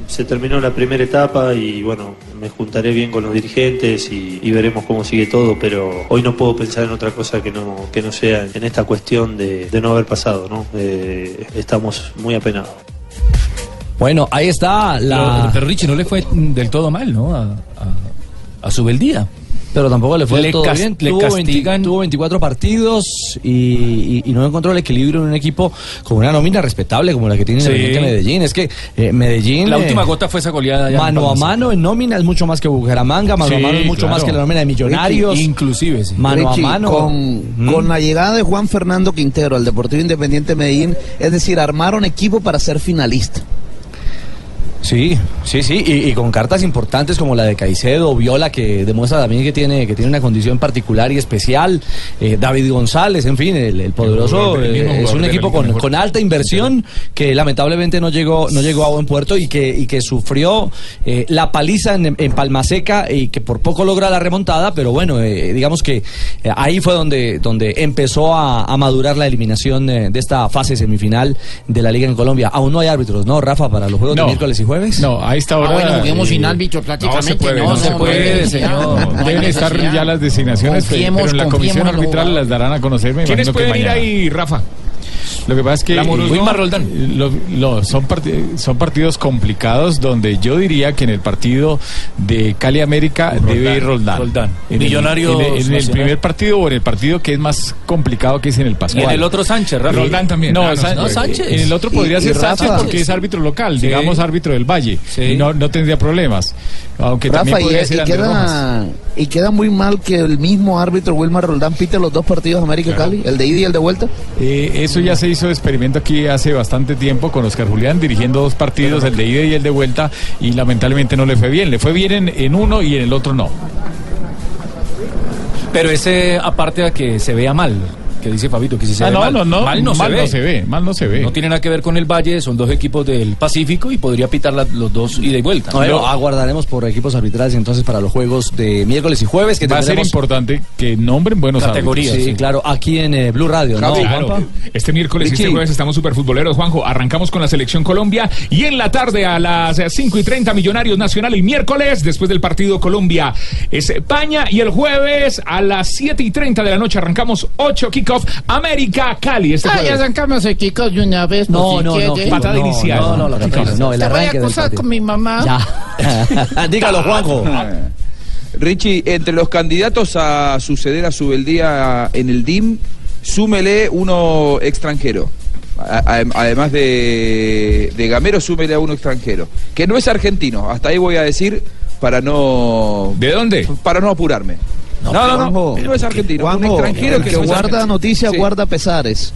se terminó la primera etapa y bueno, me juntaré bien con los dirigentes y, y veremos cómo sigue todo, pero hoy no puedo pensar en otra cosa que no, que no sea en esta cuestión de, de no haber pasado, ¿no? Eh, estamos muy apenados. Bueno, ahí está la. Pero, pero Richie no le fue del todo mal, ¿no? A, a, a Subeldía. Pero tampoco le fue Le del todo bien. le tuvo, castigan- 20 tuvo 24 partidos y, y- y no encontró el equilibrio en un equipo con una nómina respetable como la que tiene Sí. Independiente Medellín. Es que eh, Medellín. La eh, última gota fue esa goleada. en Mano a mano en nómina es mucho más que Bucaramanga, mano a mano es mucho claro. más que la nómina de Millonarios. Ricky, inclusive, sí. Mano Richie, a mano. Con, Mm. con la llegada de Juan Fernando Quintero al Deportivo Independiente Medellín, es decir, armaron equipo para ser finalista. Sí, sí, sí, y, y con cartas importantes como la de Caicedo, Viola, que demuestra también que tiene, que tiene una condición particular y especial, eh, David González, en fin, el, el poderoso jugador del- el eh, es un equipo con, con alta inversión que lamentablemente no llegó, no llegó a buen puerto y que, y que sufrió eh, la paliza en, en Palma Seca y que por poco logra la remontada, pero bueno, eh, digamos que ahí fue donde, donde empezó a, a madurar la eliminación de esta fase semifinal de la Liga en Colombia. Aún no hay árbitros, ¿no, Rafa, para los juegos de miércoles y jueves? No, a esta hora. Ah, bueno, juguemos eh, sin árbitro prácticamente. se puede, no se puede, señor. no Deben estar ya las designaciones, pero- en la comisión arbitral las darán a conocer. Me ¿Quiénes que pueden ir ahí, Rafa? Lo que pasa es que eh, ¿no? Roldán, lo- lo- son, son partidos complicados donde yo diría que en el partido de Cali América debe ir Roldán. Roldán. En el- Millonarios en el, en el Nacional. primer partido o en el partido que es más complicado que es en el Y Pascual. en el otro Sánchez, Rafa. Roldán también. No, Ah, no, San- no, Sánchez. En el otro podría Y- ser y Sánchez porque es árbitro local, Sí. digamos árbitro del Valle. Sí. Y no, no tendría problemas. Aunque también Rafa, y, podría y ser y queda muy mal que el mismo árbitro Wilmar Roldán pite los dos partidos América Cali, el de ida y el de vuelta. Eh, eso ya se hizo de experimento aquí hace bastante tiempo con Oscar Julián dirigiendo dos partidos, el de ida y el de vuelta, y lamentablemente no le fue bien. Le fue bien en, en uno y en el otro no. Pero ese, aparte de que se vea mal, que dice Fabito, que si se Ah, ve no, mal, no, no, mal no, mal se, no ve. se ve, mal no se ve. No tiene nada que ver con el Valle, son dos equipos del Pacífico y podría pitar la- los dos ida y vuelta. Bueno, Lo- aguardaremos por equipos arbitrales entonces para los juegos de miércoles y jueves que Va a ser importante que nombren buenos Categorías, Sí, sí. claro, aquí en eh, Blue Radio, ¿no, claro. Este miércoles y este jueves estamos super futboleros, Juanjo. Arrancamos con la selección Colombia y en la tarde a las eh, 5 y 30 Millonarios Nacional el miércoles después del partido Colombia es España y el jueves a las 7 y 30 de la noche arrancamos 8 kickoff América Cali este Ay, jueves. arrancamos el kickoff de una vez. No, no, no. Patada no, inicial. No, no, no, no, el Te voy a arranque del partido. con mi mamá. Ya. Dígalo, Juanjo. Richie, entre los candidatos a suceder a Subeldía en el DIM, súmele uno extranjero. A- a- Además de, de Gamero, súmele a uno extranjero. Que no es argentino, hasta ahí voy a decir para no. ¿De dónde? Para no apurarme. No, no, no, Juanjo, no es argentino, un Juanjo, extranjero el que que no guarda noticias Sí. guarda pesares.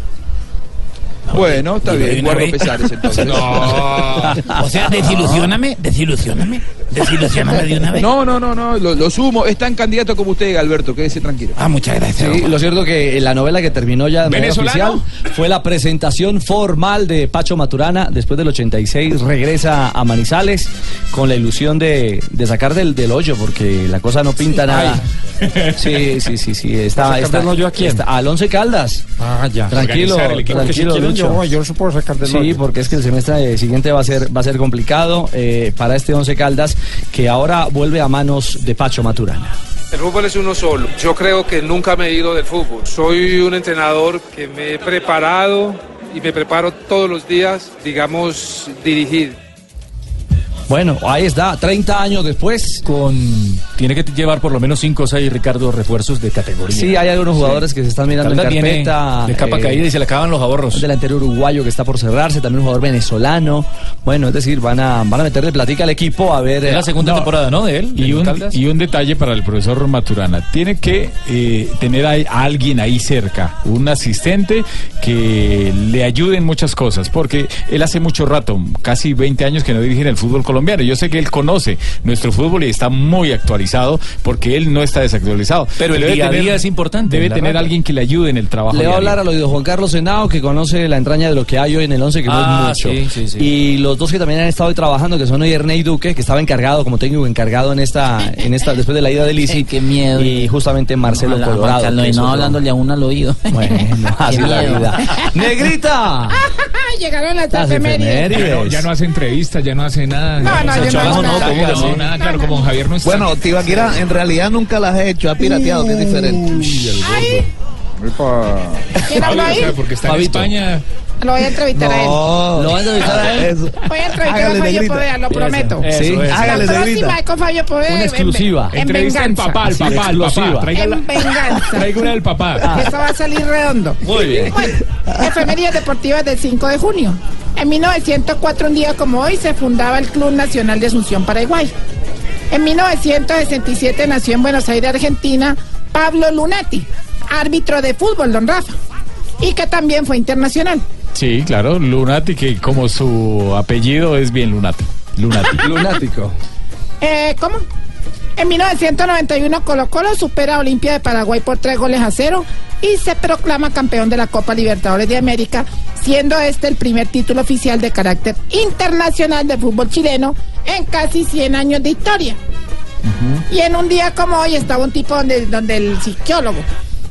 Bueno, está bien, guardo pesares entonces. O sea, desilusioname, desilusioname, desilusioname de una vez. No, no, no, no, lo, lo sumo. Es tan candidato como usted, Alberto, quédese tranquilo. Ah, muchas gracias. Sí, lo cierto que la novela que terminó ya de oficial fue la presentación formal de Pacho Maturana. Después del 86 regresa a Manizales con la ilusión de, de sacar del, del hoyo porque la cosa no pinta nada. Sí, sí, sí, sí. Está, ¿Sacar está- del hoyo a quién? está- al Once Caldas. Ah, ya. Tranquilo, si tranquilo, Lucho. yo yo no puedo sacar del Sí, hoyo. porque es que el semestre siguiente va a ser va a ser complicado eh, para este Once Caldas que ahora vuelve a manos de Pacho Maturana. El fútbol es uno solo. Yo creo que nunca me he ido del fútbol. Soy un entrenador que me he preparado y me preparo todos los días, digamos, dirigir. Bueno, ahí está, 30 años después. Con tiene que llevar por lo menos 5 o 6 Ricardo refuerzos de categoría. Sí, hay algunos jugadores que se están mirando en viene carpeta. de capa eh, caída y se le acaban los ahorros. Un delantero uruguayo que está por cerrarse, también un jugador venezolano. Bueno, es decir, van a, van a meterle platica al equipo a ver. Es la eh, segunda no, temporada, ¿no? De él. Y de un, y un detalle para el profesor Maturana. Tiene que eh, tener a, a alguien ahí cerca, un asistente que le ayude en muchas cosas, porque él hace mucho rato, casi 20 años que no dirige en el fútbol colombiano. Yo sé que él conoce nuestro fútbol y está muy actualizado, porque él no está desactualizado. Pero el debe día a día es importante, Debe tener rata. alguien que le ayude en el trabajo. Le va a hablar al oído Juan Carlos Henao, que conoce la entraña de lo que hay hoy en el 11, que no Ah, es mucho. sí, sí, sí. Y los dos que también han estado hoy trabajando, que son hoy Ernei Duque, que estaba encargado como técnico encargado en esta, en esta, después de la ida de Lisi. qué miedo. Y justamente Marcelo Colorado. Carlos, no otro- hablándole a uno al oído. Bueno, así la vida. ¡Negrita! Llegaron las Las efemérides. No, ya no hace entrevistas, ya no hace nada. No, no, yo no hago nada. No, no, nada, claro, como Javier no está. Bueno, Tibaquira, en realidad nunca las he hecho, ha pirateado, que es diferente. ¿Quién habló ahí? porque está en. España. Lo voy a entrevistar a él. No, ¿Lo van a entrevistar a él? Eso. Voy a entrevistar Hágale, a Fabio negrita. Poveda, lo prometo. Eso, Sí, es. hágale, la próxima negrita. es con Fabio Poveda. Una en- exclusiva. En, Entrevista al venganza. papá, al papá, al papá. exclusiva. En venganza. traiga una del papá. Eso va a salir redondo. Muy bien. Bueno, efemérides deportivas del 5 de junio. En 1904, un día como hoy, se fundaba el Club Nacional de Asunción, Paraguay. En 1967 nació en Buenos Aires, Argentina, Pablo Lunati, árbitro de fútbol, don Rafa, y que también fue internacional. Sí, claro, Lunati, que como su apellido es bien Lunati. Lunati. Lunático. Eh, ¿Cómo? En 1991 Colo Colo supera a Olimpia de Paraguay por tres goles a cero y se proclama campeón de la Copa Libertadores de América, siendo este el primer título oficial de carácter internacional de fútbol chileno en casi 100 años de historia. Y en un día como hoy estaba un tipo donde, donde el psiquiólogo,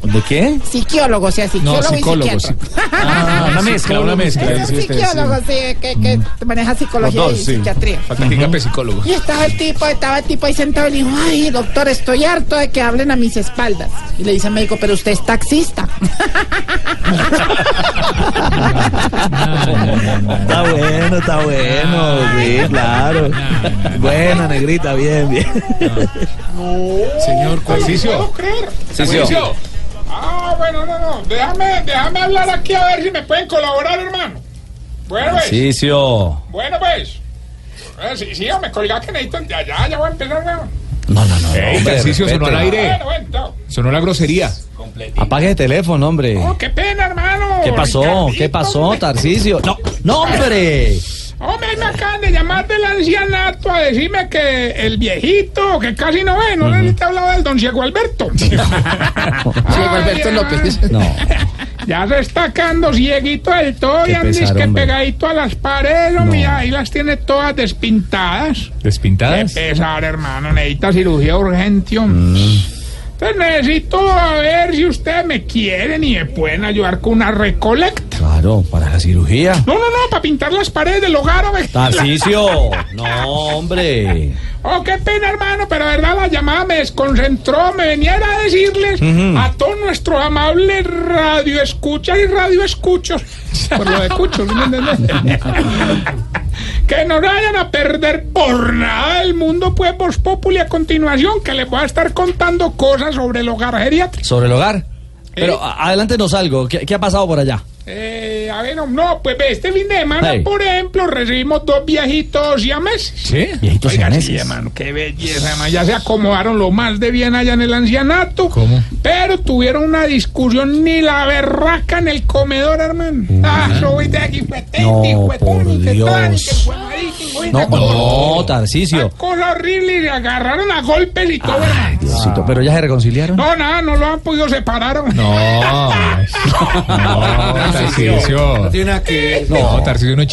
¿De qué? psicólogo, o sea, psicólogo No, psicólogo, y psiquiatra. sí. Ah, una mezcla, una mezcla. Es un Sí, sí, sí. psicólogo, sí, que, que maneja psicología Los y dos, sí. psiquiatría. Falta que diga psicólogo. Y estaba el tipo, estaba el tipo ahí sentado y le dijo, ay, doctor, estoy harto de que hablen a mis espaldas. Y le dice al médico, pero usted es taxista. Está bueno, está bueno, sí, claro. Buena, negrita, bien, bien. Señor Tarcicio. Tarcicio. creer. Ah, bueno, no, no. Déjame, déjame hablar aquí a ver si me pueden colaborar, hermano. Bueno, pues. Tarcicio. Bueno, pues. Eh, sí, sí, me colga que necesito. Ya, ya, ya voy a empezar, weón. No, no, no. Ey, hombre, Tarcicio, sonó al aire. Bueno, bueno, chao. Sonó la grosería. Apague el teléfono, hombre. Oh, qué pena, hermano. ¿Qué pasó? Ricardito, ¿Qué pasó. Tarcicio? No, no, hombre. Hombre, me acaban de llamar del ancianato a decirme que el viejito, que casi no ve, no le te hablaba del don Ciego Alberto. Ciego Alberto López. No. Ya se está quedando cieguito del todo Qué y andes que hombre. pegadito a las paredes, hombre, y ahí las tiene todas despintadas. Qué ¿Despintadas? pesar, hermano, necesita cirugía urgente, hombre. Entonces necesito a ver si ustedes me quieren y me pueden ayudar con una recolecta. Claro, para la cirugía. No, no, no, para pintar las paredes del hogar, hombre. Tarcicio. No, hombre. Oh, qué pena, hermano, pero verdad la llamada me desconcentró. Me venía a decirles Ujú. a todos nuestros amables radio escuchas y radio escuchos, por lo de escuchos, ¿sí me entendés? que no vayan a perder por nada el mundo, pues, Voz Populi a continuación, que les voy a estar contando cosas sobre el hogar geriátrico. Sobre el hogar. Pero a- adelántenos algo. ¿Qué, qué ha pasado por allá? Eh, a ver, no, no, pues ve, este fin de semana, Hey. por ejemplo, recibimos dos viejitos siameses. ¿Sí? Viejitos Oiga, sí, siameses. hermano, qué belleza, hermano. Ya se acomodaron lo más de bien allá en el ancianato. ¿Cómo? Pero tuvieron una discusión ni la berraca en el comedor, hermano. Ah, eso voy de aquí, fue No, por Dios. No, no, Tarcicio. Cosa horrible y se agarraron a golpes y todo, hermano. Diosito, pero ya se reconciliaron. No, nada, no lo han podido separar. hombre. No, no, Tarcisio. tiene nada que ver. No, no